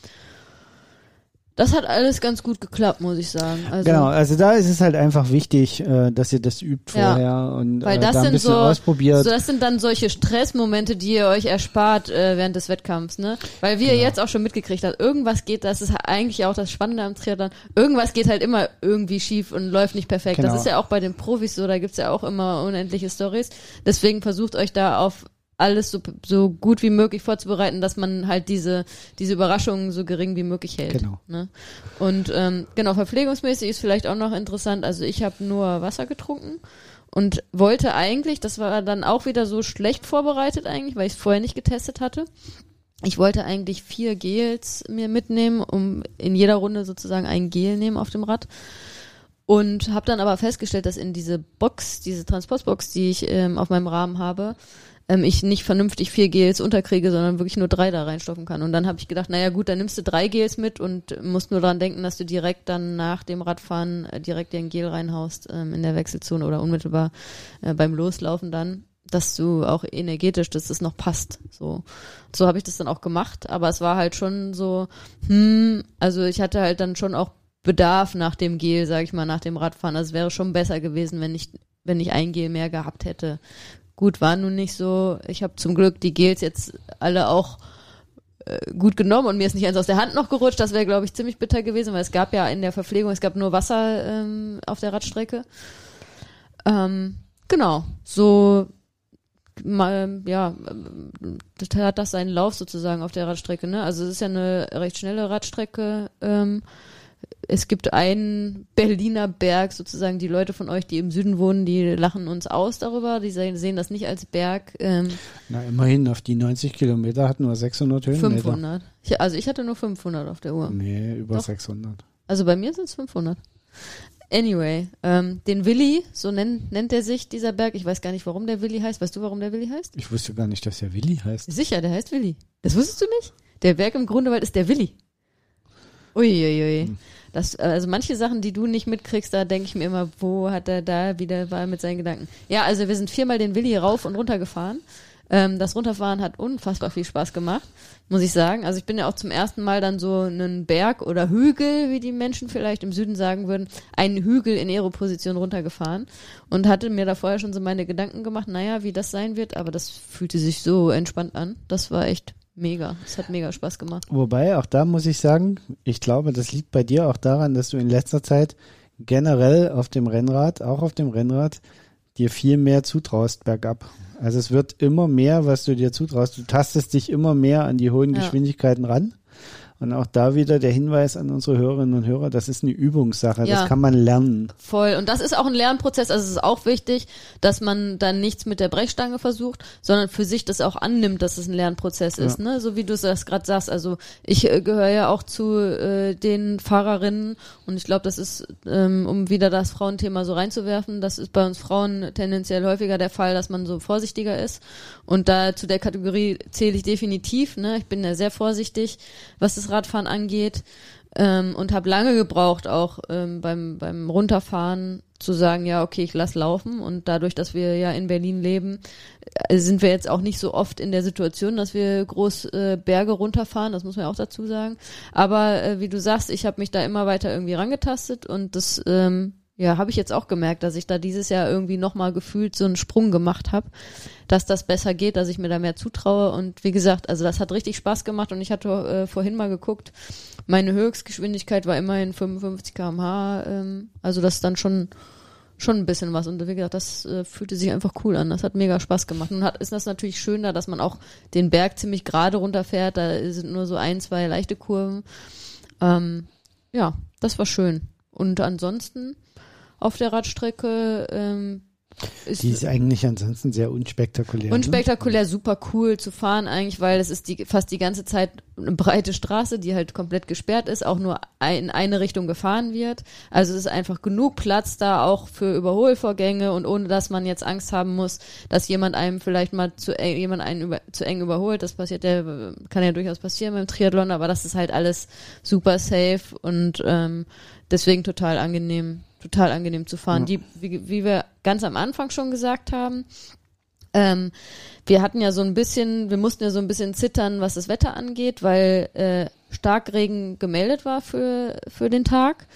Das hat alles ganz gut geklappt, muss ich sagen. Also, Genau, also da ist es halt einfach wichtig, äh, dass ihr das übt Ja. vorher und Weil äh, das da ein bisschen so, ausprobiert. so, das sind dann solche Stressmomente, die ihr euch erspart äh, während des Wettkampfs, ne? Weil wie ihr jetzt auch schon mitgekriegt habt, irgendwas geht, das ist eigentlich auch das Spannende am Triathlon, irgendwas geht halt immer irgendwie schief und läuft nicht perfekt. Genau. Das ist ja auch bei den Profis so, da gibt's ja auch immer unendliche Stories. Deswegen versucht euch da auf alles so, so gut wie möglich vorzubereiten, dass man halt diese, diese Überraschungen so gering wie möglich hält. Genau. Ne? Und ähm, genau, verpflegungsmäßig ist vielleicht auch noch interessant, also ich habe nur Wasser getrunken und wollte eigentlich, das war dann auch wieder so schlecht vorbereitet eigentlich, weil ich es vorher nicht getestet hatte. Ich wollte eigentlich vier Gels mir mitnehmen, um in jeder Runde sozusagen ein Gel nehmen auf dem Rad. Und habe dann aber festgestellt, dass in diese Box, diese Transportbox, die ich ähm, auf meinem Rahmen habe, ähm, ich nicht vernünftig vier Gels unterkriege, sondern wirklich nur drei da reinstopfen kann. Und dann habe ich gedacht, naja gut, dann nimmst du drei Gels mit und musst nur dran denken, dass du direkt dann nach dem Radfahren äh, direkt dir ein Gel reinhaust ähm, in der Wechselzone oder unmittelbar äh, beim Loslaufen dann dass du auch energetisch, dass das noch passt. So, so habe ich das dann auch gemacht. Aber es war halt schon so, hm, also ich hatte halt dann schon auch Bedarf nach dem Gel, sag ich mal, nach dem Radfahren. Also es wäre schon besser gewesen, wenn ich, wenn ich ein Gel mehr gehabt hätte. Gut, war nun nicht so. Ich habe zum Glück die Gels jetzt alle auch äh, gut genommen und mir ist nicht eins aus der Hand noch gerutscht. Das wäre, glaube ich, ziemlich bitter gewesen, weil es gab ja in der Verpflegung, es gab nur Wasser ähm, auf der Radstrecke. Ähm, genau, so mal, ja, das hat das seinen Lauf sozusagen auf der Radstrecke, ne? Also es ist ja eine recht schnelle Radstrecke. Ähm, es gibt einen Berliner Berg, sozusagen die Leute von euch, die im Süden wohnen, die lachen uns aus darüber, die sehen, das nicht als Berg. Ähm, Na, immerhin, auf die 90 Kilometer hatten wir 600 Höhenmeter. 500. Ich, also ich hatte nur 500 auf der Uhr. Nee, über Doch. 600. Also bei mir sind es 500. Anyway, ähm, den Willi, so nennt, nennt er sich, dieser Berg. Ich weiß gar nicht, warum der Willi heißt. Weißt du, warum der Willi heißt? Ich wusste gar nicht, dass er Willi heißt. Sicher, der heißt Willi. Das wusstest du nicht? Der Berg im Grunewald ist der Willi. Uiuiui. Hm. Das, also manche Sachen, die du nicht mitkriegst, da denke ich mir immer, wo hat er da wieder war mit seinen Gedanken. Ja, also wir sind viermal den Willi rauf und runter gefahren. Ähm, das Runterfahren hat unfassbar viel Spaß gemacht, muss ich sagen. Also ich bin ja auch zum ersten Mal dann so einen Berg oder Hügel, wie die Menschen vielleicht im Süden sagen würden, einen Hügel in Aeroposition runtergefahren und hatte mir da vorher schon so meine Gedanken gemacht, naja, wie das sein wird, aber das fühlte sich so entspannt an. Das war echt mega. Es hat mega Spaß gemacht. Wobei, auch da muss ich sagen, ich glaube, das liegt bei dir auch daran, dass du in letzter Zeit generell auf dem Rennrad, auch auf dem Rennrad, dir viel mehr zutraust bergab. Also es wird immer mehr, was du dir zutraust. Du tastest dich immer mehr an die hohen Ja. Geschwindigkeiten ran. Und auch da wieder der Hinweis an unsere Hörerinnen und Hörer, das ist eine Übungssache, Ja. das kann man lernen. Voll. Und das ist auch ein Lernprozess. Also es ist auch wichtig, dass man dann nichts mit der Brechstange versucht, sondern für sich das auch annimmt, dass es ein Lernprozess ist. Ne? So wie du das gerade sagst. Also ich äh, gehöre ja auch zu äh, den Fahrerinnen und ich glaube, das ist, ähm, um wieder das Frauenthema so reinzuwerfen, das ist bei uns Frauen tendenziell häufiger der Fall, dass man so vorsichtiger ist. Und da zu der Kategorie zähle ich definitiv. Ne? Ich bin ja sehr vorsichtig, was das Radfahren angeht ähm, und habe lange gebraucht, auch ähm, beim, beim Runterfahren zu sagen, ja, okay, ich lass laufen. Und dadurch, dass wir ja in Berlin leben, äh, sind wir jetzt auch nicht so oft in der Situation, dass wir groß äh, Berge runterfahren, das muss man ja auch dazu sagen. Aber äh, wie du sagst, ich habe mich da immer weiter irgendwie rangetastet und das ähm, ja, habe ich jetzt auch gemerkt, dass ich da dieses Jahr irgendwie nochmal gefühlt so einen Sprung gemacht habe, dass das besser geht, dass ich mir da mehr zutraue. Und wie gesagt, also das hat richtig Spaß gemacht und ich hatte äh, vorhin mal geguckt, meine Höchstgeschwindigkeit war immerhin 55 km/h, ähm, also das ist dann schon schon ein bisschen was. Und wie gesagt, das äh, fühlte sich einfach cool an. Das hat mega Spaß gemacht. Nun hat, ist das natürlich schöner, dass man auch den Berg ziemlich gerade runterfährt. Da sind nur so ein, zwei leichte Kurven. Ähm, ja, das war schön. Und ansonsten auf der Radstrecke ähm, ist Die ist eigentlich ansonsten sehr unspektakulär. ne? unspektakulär super cool zu fahren eigentlich, weil es ist die, fast die ganze Zeit eine breite Straße, die halt komplett gesperrt ist, auch nur in eine Richtung gefahren wird. Also es ist einfach genug Platz da auch für Überholvorgänge und ohne dass man jetzt Angst haben muss, dass jemand einem vielleicht mal zu eng, jemand einen über, zu eng überholt. Das passiert ja, kann ja durchaus passieren beim Triathlon, aber das ist halt alles super safe und ähm, deswegen total angenehm, total angenehm zu fahren. Die, wie, wie wir ganz am Anfang schon gesagt haben, ähm, wir hatten ja so ein bisschen, wir mussten ja so ein bisschen zittern, was das Wetter angeht, weil äh, Starkregen gemeldet war für, für den Tag.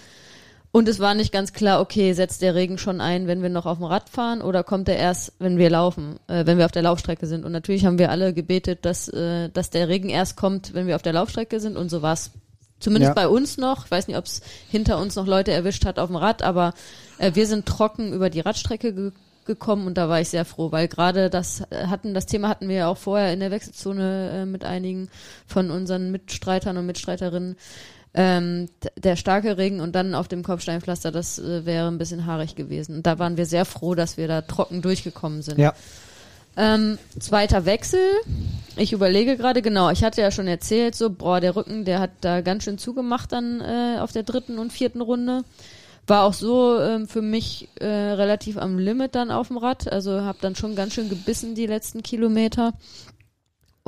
Und es war nicht ganz klar, okay, setzt der Regen schon ein, wenn wir noch auf dem Rad fahren oder kommt er erst, wenn wir laufen, äh, wenn wir auf der Laufstrecke sind. Und natürlich haben wir alle gebetet, dass, äh, dass der Regen erst kommt, wenn wir auf der Laufstrecke sind. Und so war's Zumindest Ja. bei uns noch. Ich weiß nicht, ob es hinter uns noch Leute erwischt hat auf dem Rad, aber äh, wir sind trocken über die Radstrecke ge gekommen und da war ich sehr froh, weil gerade das äh, hatten, das Thema hatten wir ja auch vorher in der Wechselzone äh, mit einigen von unseren Mitstreitern und Mitstreiterinnen. Ähm, der starke Regen und dann auf dem Kopfsteinpflaster, das äh, wäre ein bisschen haarig gewesen. Und da waren wir sehr froh, dass wir da trocken durchgekommen sind. Ja, Ähm, zweiter Wechsel. Ich überlege gerade, genau, ich hatte ja schon erzählt, so, boah, der Rücken, der hat da ganz schön zugemacht dann äh, auf der dritten und vierten Runde. War auch so ähm, für mich äh, relativ am Limit dann auf dem Rad. Also habe dann schon ganz schön gebissen die letzten Kilometer.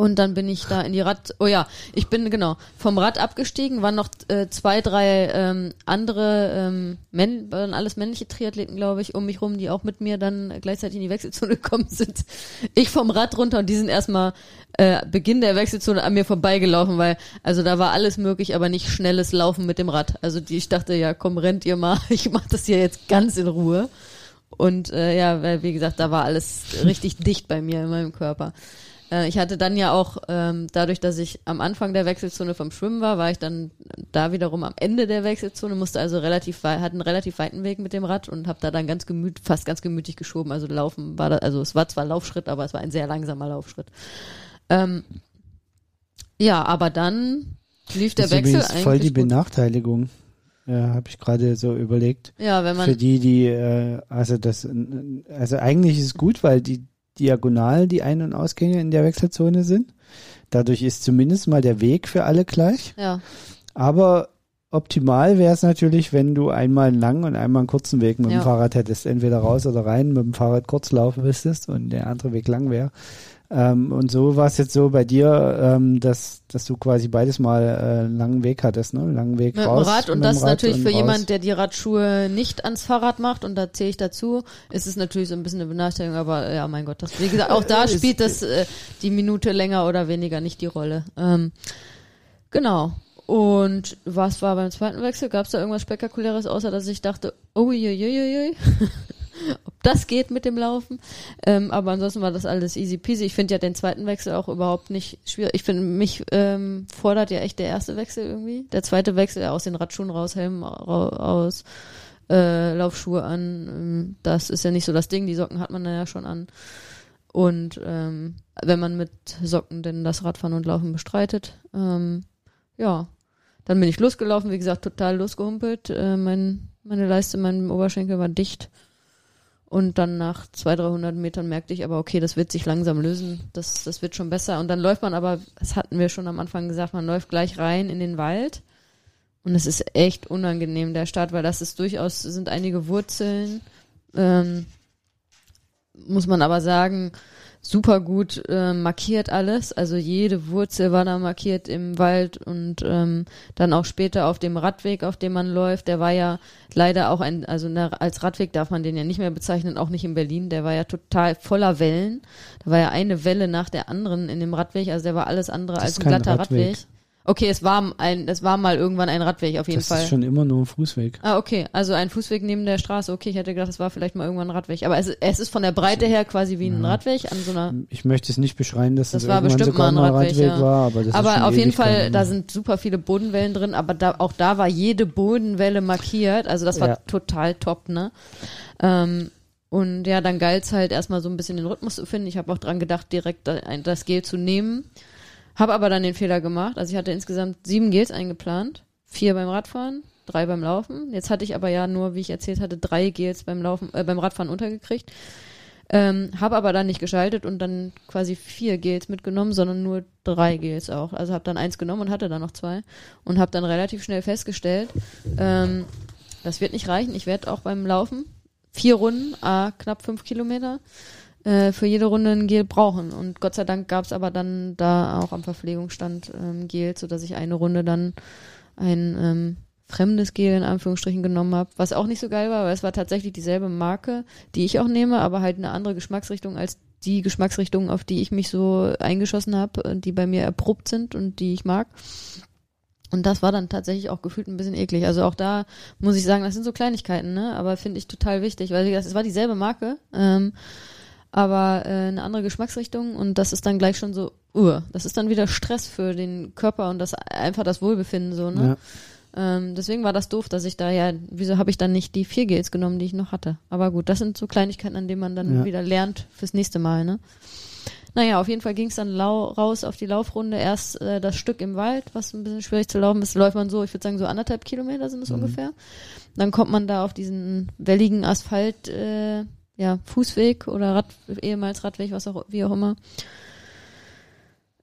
Und dann bin ich da in die Rad, oh ja, ich bin genau vom Rad abgestiegen, waren noch äh, zwei, drei ähm, andere, ähm, Männ, waren alles männliche Triathleten, glaube ich, um mich rum, die auch mit mir dann gleichzeitig in die Wechselzone gekommen sind. Ich vom Rad runter und die sind erstmal äh, Beginn der Wechselzone an mir vorbeigelaufen, weil also da war alles möglich, aber nicht schnelles Laufen mit dem Rad. Also die, ich dachte, ja komm, rennt ihr mal, ich mach das hier jetzt ganz in Ruhe. Und äh, ja, weil wie gesagt, da war alles richtig dicht bei mir in meinem Körper. Äh, ich hatte dann ja auch, ähm, dadurch, dass ich am Anfang der Wechselzone vom Schwimmen war, war ich dann da wiederum am Ende der Wechselzone, musste also relativ weit, hatte einen relativ weiten Weg mit dem Rad und habe da dann ganz gemüt, fast ganz gemütlich geschoben. Also laufen war da, also es war zwar Laufschritt, aber es war ein sehr langsamer Laufschritt. Ähm, ja, aber dann lief der das ist Wechsel eigentlich voll die gut. Benachteiligung. äh, habe ich gerade so überlegt. Ja, wenn man Für die, die, äh, also das, also eigentlich ist es gut, weil die diagonal die Ein- und Ausgänge in der Wechselzone sind. Dadurch ist zumindest mal der Weg für alle gleich. ja, Aber optimal wäre es natürlich, wenn du einmal einen langen und einmal einen kurzen Weg mit Ja. dem Fahrrad hättest. Entweder raus oder rein, mit dem Fahrrad kurz laufen müsstest und der andere Weg lang wäre. Ähm, und so war es jetzt so bei dir, ähm, dass, dass du quasi beides mal äh, einen langen Weg hattest, ne? Einen langen Weg mit dem raus. Rad und dem das Rad natürlich und für raus. jemand, der die Radschuhe nicht ans Fahrrad macht und da zähle ich dazu, ist es natürlich so ein bisschen eine Benachteiligung, aber äh, ja, mein Gott, das, wie gesagt, auch da Ist- spielt das äh, die Minute länger oder weniger nicht die Rolle. Ähm, genau. Und was war beim zweiten Wechsel? Gab es da irgendwas Spektakuläres, außer dass ich dachte, oh uiuiuiui, ob das geht mit dem Laufen. Ähm, aber ansonsten war das alles easy peasy. Ich finde ja den zweiten Wechsel auch überhaupt nicht schwierig. Ich finde, mich ähm, fordert ja echt der erste Wechsel irgendwie. Der zweite Wechsel aus den Radschuhen raus, Helm ra aus, äh, Laufschuhe an. Ähm, das ist ja nicht so das Ding. Die Socken hat man da ja schon an. Und ähm, wenn man mit Socken denn das Radfahren und Laufen bestreitet, ähm, ja, dann bin ich losgelaufen, wie gesagt, total losgehumpelt. Äh, mein, meine Leiste, mein Oberschenkel war dicht. Und dann nach 200, 300 Metern merkte ich aber, okay, das wird sich langsam lösen, das, das wird schon besser. Und dann läuft man aber, das hatten wir schon am Anfang gesagt, man läuft gleich rein in den Wald. Und es ist echt unangenehm, der Start, weil das ist durchaus, sind einige Wurzeln. Ähm, muss man aber sagen, super gut äh, markiert alles. Also jede Wurzel war da markiert im Wald und ähm, dann auch später auf dem Radweg, auf dem man läuft. Der war ja leider auch ein, also ne, als Radweg darf man den ja nicht mehr bezeichnen, auch nicht in Berlin. Der war ja total voller Wellen. Da war ja eine Welle nach der anderen in dem Radweg. Also der war alles andere Das als ein glatter Radweg. Radweg. Okay, es war ein, es war mal irgendwann ein Radweg auf jeden das Fall. ist schon immer nur ein Fußweg. Ah, okay. Also ein Fußweg neben der Straße. Okay, ich hätte gedacht, es war vielleicht mal irgendwann ein Radweg. Aber es, es ist von der Breite her quasi wie ein Radweg an so einer. Ich möchte es nicht beschreien, dass Das es war bestimmt mal ein Radweg, Radweg ja. war, aber das Aber auf jeden Fall, da sind super viele Bodenwellen drin, aber da, auch da war jede Bodenwelle markiert. Also das war Ja. total top, ne? Ähm, und ja, dann galt's halt erstmal so ein bisschen den Rhythmus zu finden. Ich habe auch dran gedacht, direkt das Gel zu nehmen. Habe aber dann den Fehler gemacht. Also ich hatte insgesamt sieben Gels eingeplant. Vier beim Radfahren, drei beim Laufen. Jetzt hatte ich aber ja nur, wie ich erzählt hatte, drei Gels beim Laufen, äh, beim Radfahren untergekriegt. Ähm, habe aber dann nicht geschaltet und dann quasi vier Gels mitgenommen, sondern nur drei Gels auch. Also habe dann eins genommen und hatte dann noch zwei und habe dann relativ schnell festgestellt, ähm, das wird nicht reichen. Ich werde auch beim Laufen vier Runden, a knapp fünf Kilometer, äh, für jede Runde ein Gel brauchen. Und Gott sei Dank gab es aber dann da auch am Verpflegungsstand ähm, Gel, sodass ich eine Runde dann ein ähm, fremdes Gel in Anführungsstrichen genommen habe, was auch nicht so geil war, weil es war tatsächlich dieselbe Marke, die ich auch nehme, aber halt eine andere Geschmacksrichtung als die Geschmacksrichtung, auf die ich mich so eingeschossen habe, die bei mir erprobt sind und die ich mag. Und das war dann tatsächlich auch gefühlt ein bisschen eklig. Also auch da muss ich sagen, das sind so Kleinigkeiten, ne? Aber finde ich total wichtig, weil es war dieselbe Marke, ähm, aber äh, eine andere Geschmacksrichtung und das ist dann gleich schon so, uh, das ist dann wieder Stress für den Körper und das einfach das Wohlbefinden so, ne? Ja. Ähm, deswegen war das doof, dass ich da ja, wieso habe ich dann nicht die vier Gels genommen, die ich noch hatte? Aber gut, das sind so Kleinigkeiten, an denen man dann Ja. wieder lernt fürs nächste Mal, ne? Naja, auf jeden Fall ging es dann lau raus auf die Laufrunde. Erst äh, das Stück im Wald, was ein bisschen schwierig zu laufen ist, läuft man so, ich würde sagen, so anderthalb Kilometer sind es ungefähr. Dann kommt man da auf diesen welligen Asphalt, äh, ja, Fußweg oder Rad, ehemals Radweg, was auch, wie auch immer.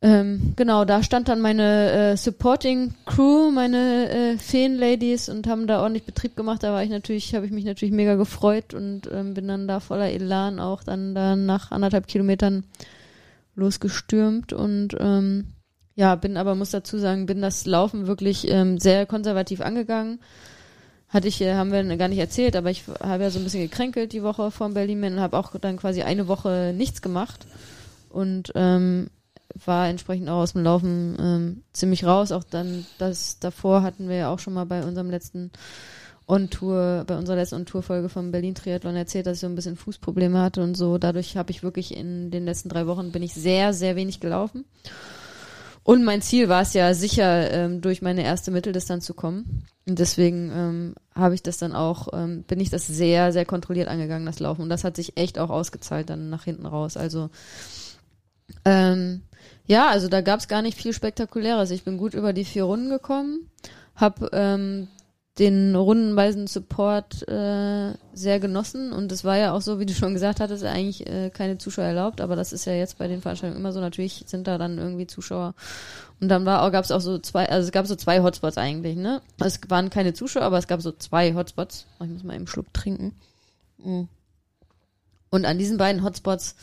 Ähm, genau, da stand dann meine äh, Supporting Crew, meine äh, Feen-Ladies und haben da ordentlich Betrieb gemacht. Da war ich natürlich, habe ich mich natürlich mega gefreut und ähm, bin dann da voller Elan auch dann da nach anderthalb Kilometern losgestürmt und ähm, ja, bin aber, muss dazu sagen, bin das Laufen wirklich ähm, sehr konservativ angegangen. Hatte ich, äh, haben wir gar nicht erzählt, aber ich habe ja so ein bisschen gekränkelt die Woche vor Berlin und habe auch dann quasi eine Woche nichts gemacht und ähm, war entsprechend auch aus dem Laufen ähm, ziemlich raus. Auch dann, das davor hatten wir ja auch schon mal bei unserem letzten On-Tour, bei unserer letzten On-Tour-Folge vom Berlin Triathlon erzählt, dass ich so ein bisschen Fußprobleme hatte und so. Dadurch habe ich wirklich in den letzten drei Wochen bin ich sehr, sehr wenig gelaufen. Und mein Ziel war es ja sicher, ähm, durch meine erste Mitteldistanz zu kommen. Und deswegen ähm, habe ich das dann auch, ähm, bin ich das sehr, sehr kontrolliert angegangen, das Laufen. Und das hat sich echt auch ausgezahlt dann nach hinten raus. Also ähm, ja, also da gab es gar nicht viel Spektakuläres. Ich bin gut über die vier Runden gekommen, habe ähm, den rundenweisen Support äh, sehr genossen und es war ja auch so, wie du schon gesagt hattest, eigentlich äh, keine Zuschauer erlaubt, aber das ist ja jetzt bei den Veranstaltungen immer so. Natürlich sind da dann irgendwie Zuschauer und dann war gab es auch so zwei, also es gab so zwei Hotspots eigentlich, ne? Es waren keine Zuschauer, aber es gab so zwei Hotspots. Ich muss mal einen Schluck trinken. Mhm. Und an diesen beiden Hotspots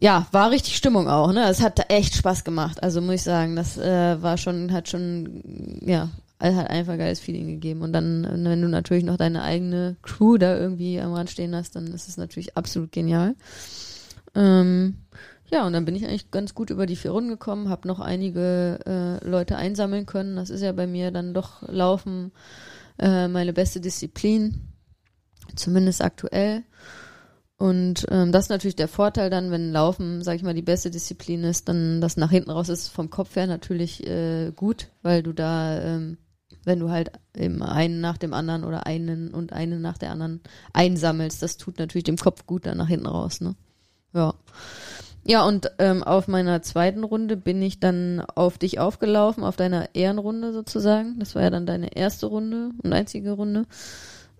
ja, war richtig Stimmung auch, ne? Es hat echt Spaß gemacht. Also muss ich sagen, das äh, war schon, hat schon, ja, hat einfach ein geiles Feeling gegeben. Und dann, wenn du natürlich noch deine eigene Crew da irgendwie am Rand stehen hast, dann ist es natürlich absolut genial. Ähm, ja, und dann bin ich eigentlich ganz gut über die vier Runden gekommen, habe noch einige äh, Leute einsammeln können. Das ist ja bei mir dann doch Laufen äh, meine beste Disziplin, zumindest aktuell. Und ähm, das ist natürlich der Vorteil dann, wenn Laufen, sag ich mal, die beste Disziplin ist, dann das nach hinten raus ist vom Kopf her natürlich äh, gut, weil du da, ähm, wenn du halt eben einen nach dem anderen oder einen und einen nach der anderen einsammelst, das tut natürlich dem Kopf gut dann nach hinten raus, ne? Ja. Ja, und ähm, auf meiner zweiten Runde bin ich dann auf dich aufgelaufen, auf deiner Ehrenrunde sozusagen. Das war ja dann deine erste Runde und einzige Runde.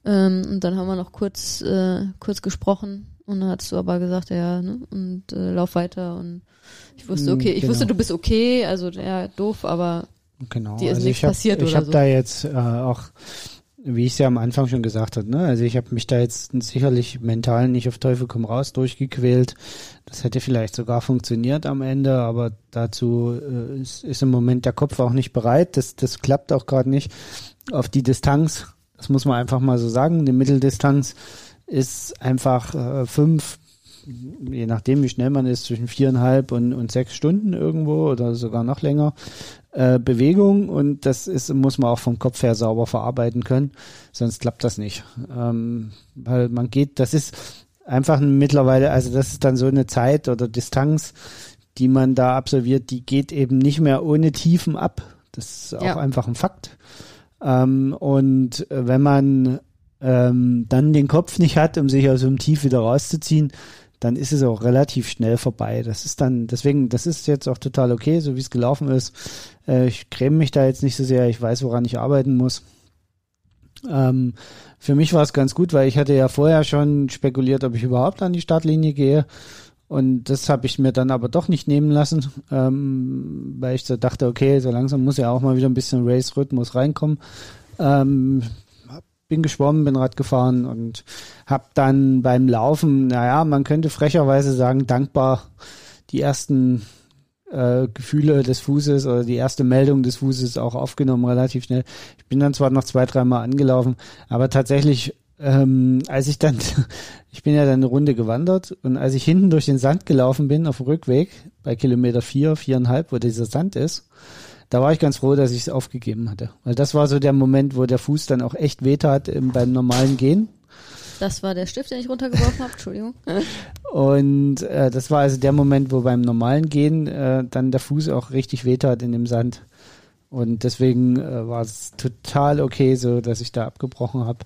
Ähm, und dann haben wir noch kurz, äh, kurz gesprochen und dann hast du aber gesagt, ja, ne, und äh, lauf weiter und ich wusste, okay, ich genau. wusste, du bist okay, also ja, doof, aber genau. dir ist also nichts ich hab, passiert ich oder hab so. da jetzt äh, auch, wie ich es ja am Anfang schon gesagt habe, ne, also ich habe mich da jetzt sicherlich mental nicht auf Teufel komm raus durchgequält. Das hätte vielleicht sogar funktioniert am Ende, aber dazu äh, ist, ist im Moment der Kopf auch nicht bereit. Das, das klappt auch gerade nicht auf die Distanz das muss man einfach mal so sagen. Die Mitteldistanz ist einfach äh, fünf, je nachdem wie schnell man ist, zwischen viereinhalb und, und sechs Stunden irgendwo oder sogar noch länger äh, Bewegung und das ist, muss man auch vom Kopf her sauber verarbeiten können, sonst klappt das nicht. Ähm, weil man geht, das ist einfach mittlerweile, also das ist dann so eine Zeit oder Distanz, die man da absolviert, die geht eben nicht mehr ohne Tiefen ab. Das ist auch Ja. einfach ein Fakt. Ähm, und wenn man ähm, dann den Kopf nicht hat, um sich aus so einem Tief wieder rauszuziehen, dann ist es auch relativ schnell vorbei. Das ist dann, deswegen, das ist jetzt auch total okay, so wie es gelaufen ist. Äh, ich creme mich da jetzt nicht so sehr, ich weiß, woran ich arbeiten muss. Ähm, für mich war es ganz gut, weil ich hatte ja vorher schon spekuliert, ob ich überhaupt an die Startlinie gehe. Und das habe ich mir dann aber doch nicht nehmen lassen, ähm, weil ich so dachte, okay, so langsam muss ja auch mal wieder ein bisschen Race-Rhythmus reinkommen. Ähm, bin geschwommen, bin Rad gefahren und habe dann beim Laufen, naja, man könnte frecherweise sagen, dankbar die ersten äh, Gefühle des Fußes oder die erste Meldung des Fußes auch aufgenommen, relativ schnell. Ich bin dann zwar noch zwei, dreimal angelaufen, aber tatsächlich, ähm, als ich dann, ich bin ja dann eine Runde gewandert und als ich hinten durch den Sand gelaufen bin auf dem Rückweg, bei Kilometer vier, viereinhalb, wo dieser Sand ist, da war ich ganz froh, dass ich es aufgegeben hatte. Weil das war so der Moment, wo der Fuß dann auch echt wehtat im, beim normalen Gehen. Das war der Stift, den ich runtergeworfen habe, Entschuldigung. Und äh, das war also der Moment, wo beim normalen Gehen äh, dann der Fuß auch richtig wehtat in dem Sand. Und deswegen äh, war es total okay, so dass ich da abgebrochen habe.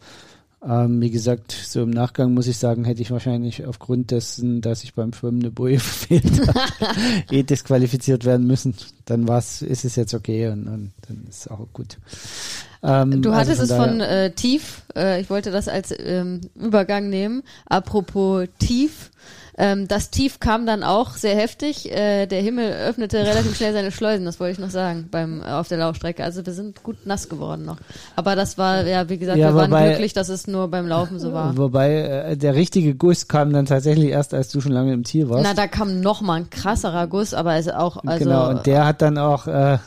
Ähm, wie gesagt, so im Nachgang muss ich sagen, hätte ich wahrscheinlich aufgrund dessen, dass ich beim Schwimmen eine Boje verfehlt habe, eh disqualifiziert werden müssen. Dann war's, ist es jetzt okay und, und dann ist es auch gut. Ähm, Du also hattest es daher- von äh, tief, äh, ich wollte das als ähm, Übergang nehmen. Apropos tief, ähm, das Tief kam dann auch sehr heftig. Äh, der Himmel öffnete relativ schnell seine Schleusen, das wollte ich noch sagen, beim äh, auf der Laufstrecke. Also wir sind gut nass geworden noch. Aber das war, ja, wie gesagt, Ja, wir waren wobei- glücklich, dass es nur beim Laufen so war. Wobei äh, der richtige Guss kam dann tatsächlich erst, als du schon lange im Ziel warst. Na, da kam noch mal ein krasserer Guss, aber es auch, also genau, und der hat dann auch, äh,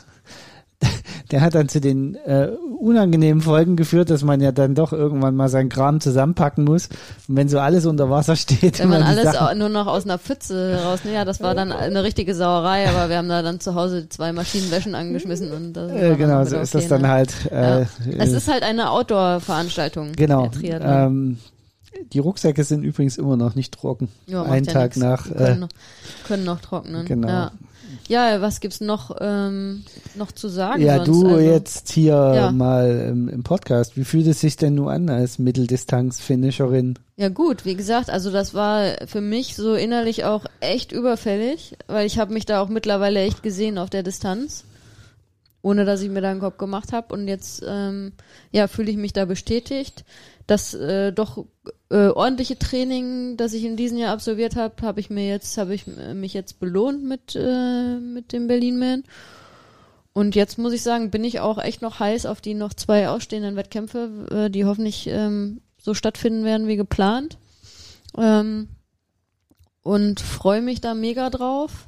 der hat dann zu den äh, unangenehmen Folgen geführt, dass man ja dann doch irgendwann mal seinen Kram zusammenpacken muss. Und wenn so alles unter Wasser steht, Wenn man alles Sachen- nur noch aus einer Pfütze raus, ja, das war dann eine richtige Sauerei, aber wir haben da dann zu Hause zwei Maschinenwäschen angeschmissen und äh, genau, so ist okay, das dann ne? halt. Äh, Ja. Es ist halt eine Outdoor-Veranstaltung. genau. Ähm, die Rucksäcke sind übrigens immer noch nicht trocken. Ja, Einen ja Tag nix. nach. Äh, können, noch, können noch trocknen. genau. Ja. Ja, was gibt's noch, ähm, noch zu sagen? ja, sonst? du also, jetzt hier Ja. mal im, im Podcast. Wie fühlt es sich denn nun an als Mitteldistanz-Finisherin? Ja gut, wie gesagt, also das war für mich so innerlich auch echt überfällig, weil ich habe mich da auch mittlerweile echt gesehen auf der Distanz. Ohne dass ich mir da einen Kopf gemacht habe. Und jetzt ähm, ja, fühle ich mich da bestätigt. Das äh, doch äh, ordentliche Training, das ich in diesem Jahr absolviert habe, habe ich mir jetzt, habe ich mich jetzt belohnt mit, äh, mit dem Berlin Man. Und jetzt muss ich sagen, bin ich auch echt noch heiß auf die noch zwei ausstehenden Wettkämpfe, äh, die hoffentlich ähm, so stattfinden werden wie geplant. Ähm, und freue mich da mega drauf.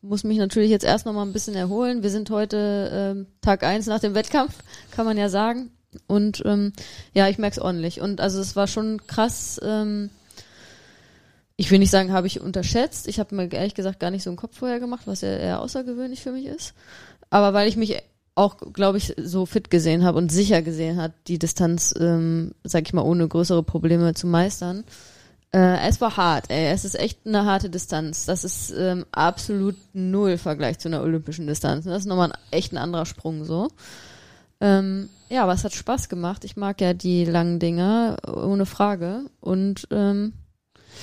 Muss mich natürlich jetzt erst noch mal ein bisschen erholen. Wir sind heute ähm, Tag eins nach dem Wettkampf, kann man ja sagen. Und ähm, ja, ich merke es ordentlich. Und also es war schon krass. Ähm, ich will nicht sagen, habe ich unterschätzt. Ich habe mir ehrlich gesagt gar nicht so einen Kopf vorher gemacht, was ja eher außergewöhnlich für mich ist. Aber weil ich mich auch, glaube ich, so fit gesehen habe und sicher gesehen hat, die Distanz, ähm, sag ich mal, ohne größere Probleme zu meistern. Äh, es war hart, ey. Es ist echt eine harte Distanz. Das ist ähm, absolut null Vergleich zu einer olympischen Distanz. Das ist nochmal ein, echt ein anderer Sprung so. Ähm, ja, aber es hat Spaß gemacht. Ich mag ja die langen Dinger, ohne Frage. Und ähm,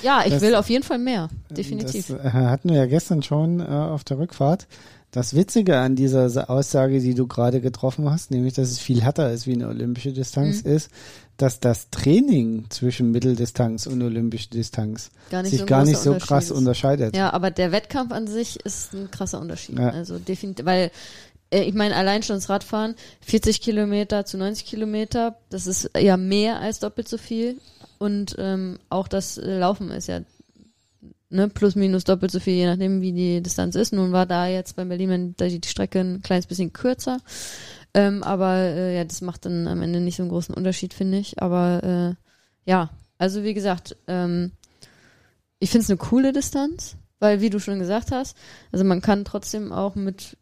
ja, ich Das- will auf jeden Fall mehr. Definitiv. Das äh, hatten wir ja gestern schon äh, auf der Rückfahrt. Das Witzige an dieser Sa- Aussage, die du gerade getroffen hast, nämlich, dass es viel härter ist wie eine olympische Distanz, Mhm. ist, dass das Training zwischen Mitteldistanz und olympische Distanz Gar sich so gar nicht so krass unterscheidet. Ja, aber der Wettkampf an sich ist ein krasser Unterschied. Ja. Also definitiv, weil äh, ich meine, allein schon das Radfahren, 40 Kilometer zu 90 Kilometer, das ist ja mehr als doppelt so viel. Und ähm, auch das Laufen ist ja ne, plus minus doppelt so viel, je nachdem wie die Distanz ist. Nun war da jetzt bei Berlin die Strecke ein kleines bisschen kürzer. Ähm, aber äh, ja, das macht dann am Ende nicht so einen großen Unterschied, finde ich. Aber äh, ja, also wie gesagt, ähm, ich finde es eine coole Distanz, weil wie du schon gesagt hast, also man kann trotzdem auch mit,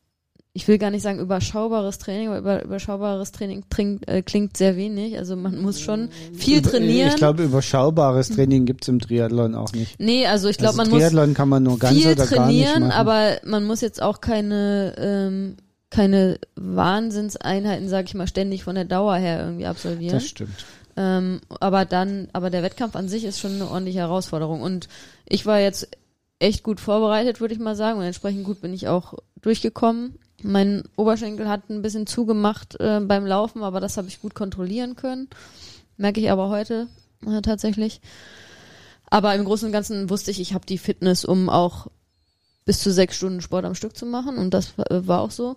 ich will gar nicht sagen überschaubares Training, aber über, überschaubares Training trinkt, äh, klingt sehr wenig. Also man muss schon viel Über- trainieren. Ich glaube, überschaubares Training gibt's im Triathlon auch nicht. nee, also ich glaube, also man muss Triathlon kann man nur ganz viel oder gar nicht trainieren, aber man muss jetzt auch keine ähm, keine Wahnsinnseinheiten, sag ich mal, ständig von der Dauer her irgendwie absolvieren. das stimmt. Ähm, aber dann, aber der Wettkampf an sich ist schon eine ordentliche Herausforderung. Und ich war jetzt echt gut vorbereitet, würde ich mal sagen. Und entsprechend gut bin ich auch durchgekommen. Mein Oberschenkel hat ein bisschen zugemacht äh, beim Laufen, aber das habe ich gut kontrollieren können. Merke ich aber heute äh, tatsächlich. Aber im Großen und Ganzen wusste ich, ich habe die Fitness, um auch bis zu sechs Stunden Sport am Stück zu machen. Und das äh, war auch so.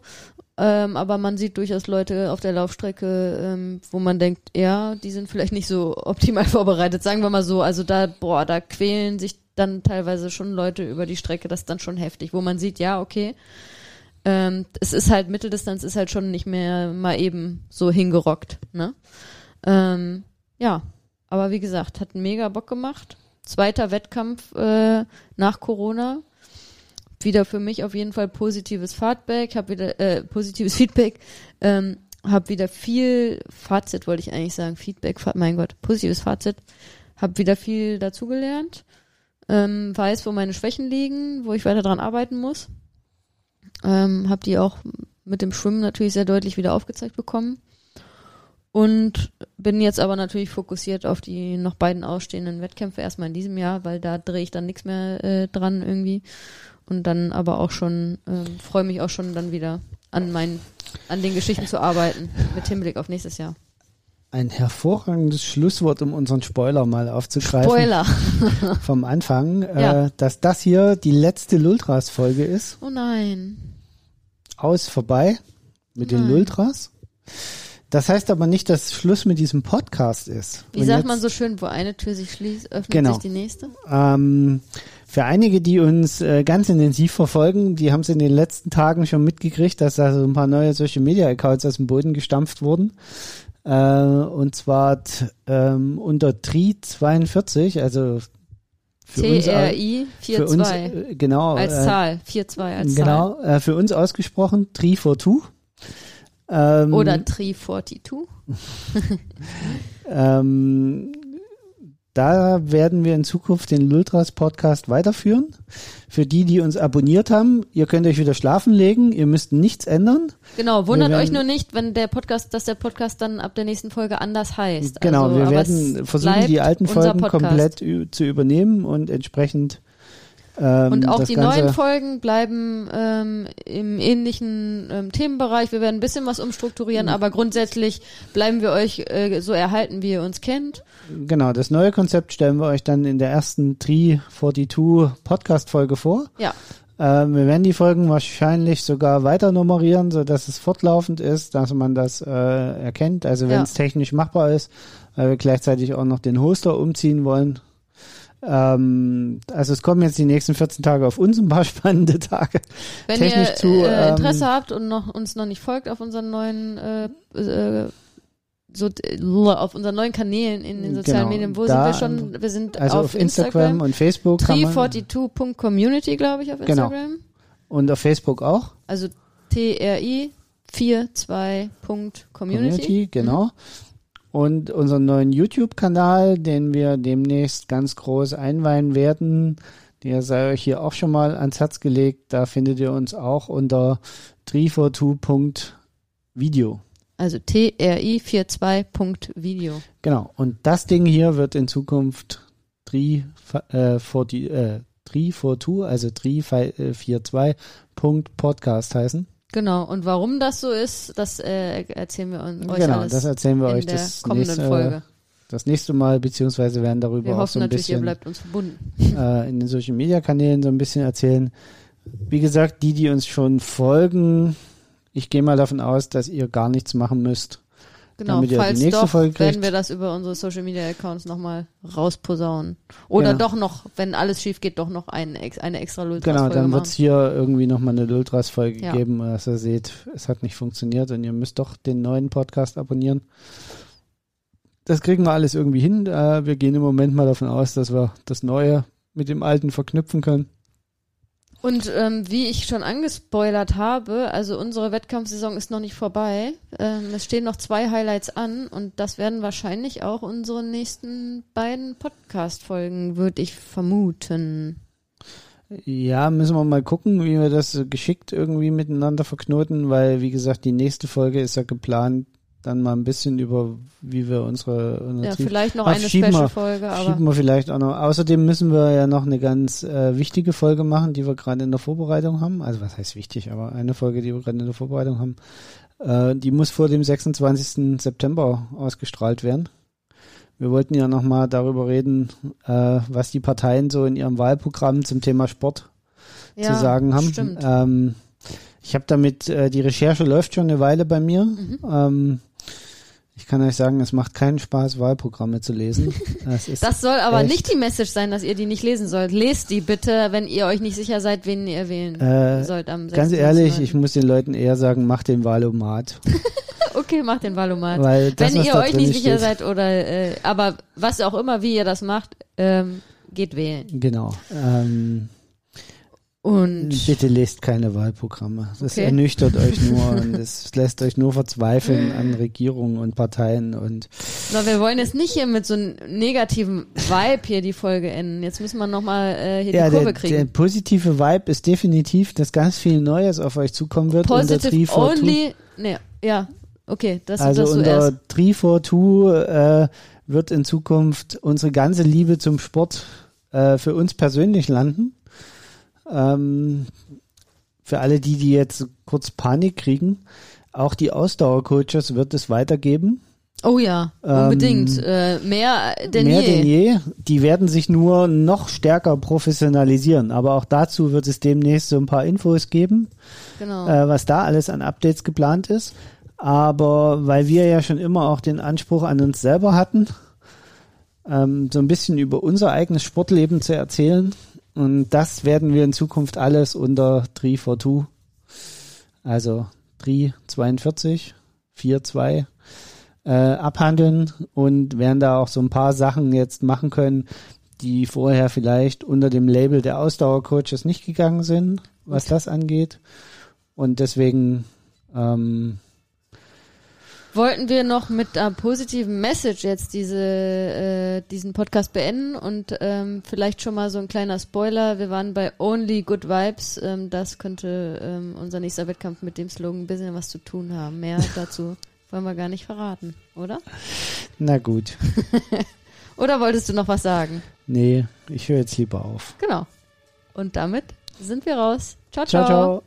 Ähm, aber man sieht durchaus Leute auf der Laufstrecke, ähm, wo man denkt, ja, die sind vielleicht nicht so optimal vorbereitet, sagen wir mal so. Also da, boah, da quälen sich dann teilweise schon Leute über die Strecke, das ist dann schon heftig, wo man sieht, ja, okay, ähm, es ist halt, Mitteldistanz ist halt schon nicht mehr mal eben so hingerockt, ne? Ähm, ja, aber wie gesagt, hat mega Bock gemacht. Zweiter Wettkampf äh, nach Corona. Wieder für mich auf jeden Fall positives Feedback, habe wieder äh, positives Feedback, ähm, habe wieder viel Fazit wollte ich eigentlich sagen, Feedback, mein Gott, positives Fazit, habe wieder viel dazugelernt, ähm, weiß, wo meine Schwächen liegen, wo ich weiter dran arbeiten muss, ähm, habe die auch mit dem Schwimmen natürlich sehr deutlich wieder aufgezeigt bekommen und bin jetzt aber natürlich fokussiert auf die noch beiden ausstehenden Wettkämpfe erstmal in diesem Jahr, weil da drehe ich dann nichts mehr äh, dran irgendwie und dann aber auch schon ähm, freue mich auch schon dann wieder an meinen an den Geschichten zu arbeiten mit Hinblick auf nächstes Jahr. Ein hervorragendes Schlusswort, um unseren Spoiler mal aufzugreifen. Spoiler. Vom Anfang, Ja. äh, dass das hier die letzte Lultras-Folge ist. Oh nein. Aus, vorbei mit den Nein. Lultras. Das heißt aber nicht, dass Schluss mit diesem Podcast ist. Wie sagt man so schön, wo eine Tür sich schließt, öffnet Genau. sich die nächste? Ähm, für einige, die uns äh, ganz intensiv verfolgen, die haben es in den letzten Tagen schon mitgekriegt, dass da so ein paar neue Social Media Accounts aus dem Boden gestampft wurden. Äh, und zwar ähm, unter Tri42, also für uns, uns 42 äh, genau als äh, Zahl, 42 als Zahl. genau äh, für uns ausgesprochen Tri42. Ähm, Oder Tri 42. Ähm, da werden wir in Zukunft den Lultras Podcast weiterführen. Für die, die uns abonniert haben, ihr könnt euch wieder schlafen legen, ihr müsst nichts ändern. Genau, wundert werden- euch nur nicht, wenn der Podcast, dass der Podcast dann ab der nächsten Folge anders heißt. Genau, also, wir werden versuchen, die alten Folgen komplett zu übernehmen und entsprechend Ähm, Und auch die Ganze, neuen Folgen bleiben ähm, im ähnlichen ähm, Themenbereich. Wir werden ein bisschen was umstrukturieren, Mhm. aber grundsätzlich bleiben wir euch äh, so erhalten, wie ihr uns kennt. Genau, das neue Konzept stellen wir euch dann in der ersten Tree 42 Podcast-Folge vor. Ja, Ähm, wir werden die Folgen wahrscheinlich sogar weiter nummerieren, so dass es fortlaufend ist, dass man das äh, erkennt. Also wenn Ja. es technisch machbar ist, weil wir gleichzeitig auch noch den Hoster umziehen wollen. Ähm, also es kommen jetzt die nächsten 14 Tage auf uns ein paar spannende Tage. wenn Technisch ihr zu, äh, ähm, Interesse habt und noch, uns noch nicht folgt auf unseren neuen äh, äh, so, äh, auf unseren neuen Kanälen in den sozialen Genau, Medien. Wo sind wir schon? Wir sind Also auf, auf, Instagram, und Facebook kann man, 342.community, glaube ich, auf Genau. Instagram. und auf Facebook auch. Also TRI 42.community. Community, genau. Und unseren neuen YouTube-Kanal, den wir demnächst ganz groß einweihen werden, der sei euch hier auch schon mal ans Herz gelegt. Da findet ihr uns auch unter 342.video. Also TRI 42.video. Genau. Und das Ding hier wird in Zukunft 342, äh, 342, also 342.podcast heißen. Genau. Und warum das so ist, das äh, erzählen wir uns, euch genau, alles das erzählen wir in euch der das kommenden nächste, Folge. das nächste Mal, beziehungsweise werden darüber Wir auch hoffen so ein natürlich, ihr bisschen bleibt uns verbunden. äh, in den Social Media Kanälen so ein bisschen erzählen. Wie gesagt, die, die uns schon folgen, ich gehe mal davon aus, dass ihr gar nichts machen müsst. Genau, Damit ihr die falls nächste doch, Folge kriegt. werden wir das über unsere Social Media Accounts nochmal rausposaunen. Oder Genau. doch noch, wenn alles schief geht, doch noch eine, ex- eine extra Lultras Genau, Folge dann machen. wird es hier irgendwie nochmal eine Lultras-Folge Ja. geben, dass ihr seht, es hat nicht funktioniert und ihr müsst doch den neuen Podcast abonnieren. Das kriegen wir alles irgendwie hin. Äh, wir gehen im Moment mal davon aus, dass wir das Neue mit dem Alten verknüpfen können. Und ähm, wie ich schon angespoilert habe, also unsere Wettkampfsaison ist noch nicht vorbei. Ähm, es stehen noch zwei Highlights an und das werden wahrscheinlich auch unsere nächsten beiden Podcast-Folgen, würde ich vermuten. Ja, müssen wir mal gucken, wie wir das geschickt irgendwie miteinander verknoten, weil, wie gesagt, die nächste Folge ist ja geplant, dann mal ein bisschen über, wie wir unsere, unsere Ja, Trieb- vielleicht noch Ach, eine Special-Folge, Schieben wir vielleicht auch noch. Außerdem müssen wir ja noch eine ganz äh, wichtige Folge machen, die wir gerade in der Vorbereitung haben. Also was heißt wichtig, aber eine Folge, die wir gerade in der Vorbereitung haben. Äh, die muss vor dem 26. September ausgestrahlt werden. Wir wollten ja nochmal darüber reden, äh, was die Parteien so in ihrem Wahlprogramm zum Thema Sport ja, zu sagen haben. Stimmt. Ähm, ich habe damit, äh, die Recherche läuft schon eine Weile bei mir. Mhm. Ähm, ich kann euch sagen, es macht keinen Spaß, Wahlprogramme zu lesen. Es ist Das soll aber echt. nicht die Message sein, dass ihr die nicht lesen sollt. Lest die bitte, wenn ihr euch nicht sicher seid, wen ihr wählen Äh, sollt am Ganz 26. ehrlich, ich muss den Leuten eher sagen, macht den Wahlomat. Okay, macht den Valomat. Weil das, wenn ihr euch nicht sicher steht, seid oder äh, aber was auch immer, wie ihr das macht, ähm, geht wählen. Genau. Ähm, Und bitte lest keine Wahlprogramme. Das Okay. ernüchtert euch nur und es lässt euch nur verzweifeln an Regierungen und Parteien und na, wir wollen jetzt nicht hier mit so einem negativen Vibe hier die Folge enden. Jetzt müssen wir nochmal äh, hier ja, die Kurve der, kriegen. der positive Vibe ist definitiv, dass ganz viel Neues auf euch zukommen wird. unter Positive 342. only. Nee, ja, okay, das Also das unter zuerst. 342 äh, wird in Zukunft unsere ganze Liebe zum Sport äh, für uns persönlich landen. Ähm, für alle die, die jetzt kurz Panik kriegen, auch die Ausdauercoaches wird es weitergeben. Oh ja, Ähm, unbedingt. äh, mehr denn Mehr je. denn je. Die werden sich nur noch stärker professionalisieren. Aber auch dazu wird es demnächst so ein paar Infos geben Genau. äh, was da alles an Updates geplant ist. Aber weil wir ja schon immer auch den Anspruch an uns selber hatten, ähm, so ein bisschen über unser eigenes Sportleben zu erzählen. Und das werden wir in Zukunft alles unter 342, also 342, 42 äh, abhandeln und werden da auch so ein paar Sachen jetzt machen können, die vorher vielleicht unter dem Label der Ausdauercoaches nicht gegangen sind, was das angeht. Und deswegen, ähm, Wollten wir noch mit einer positiven Message jetzt diese, äh, diesen Podcast beenden und ähm, vielleicht schon mal so ein kleiner Spoiler. Wir waren bei Only Good Vibes. Ähm, das könnte ähm, unser nächster Wettkampf mit dem Slogan ein bisschen was zu tun haben. Mehr dazu wollen wir gar nicht verraten, oder? na gut. Oder wolltest du noch was sagen? Nee, ich höre jetzt lieber auf. Genau. Und damit sind wir raus. ciao. Ciao, ciao.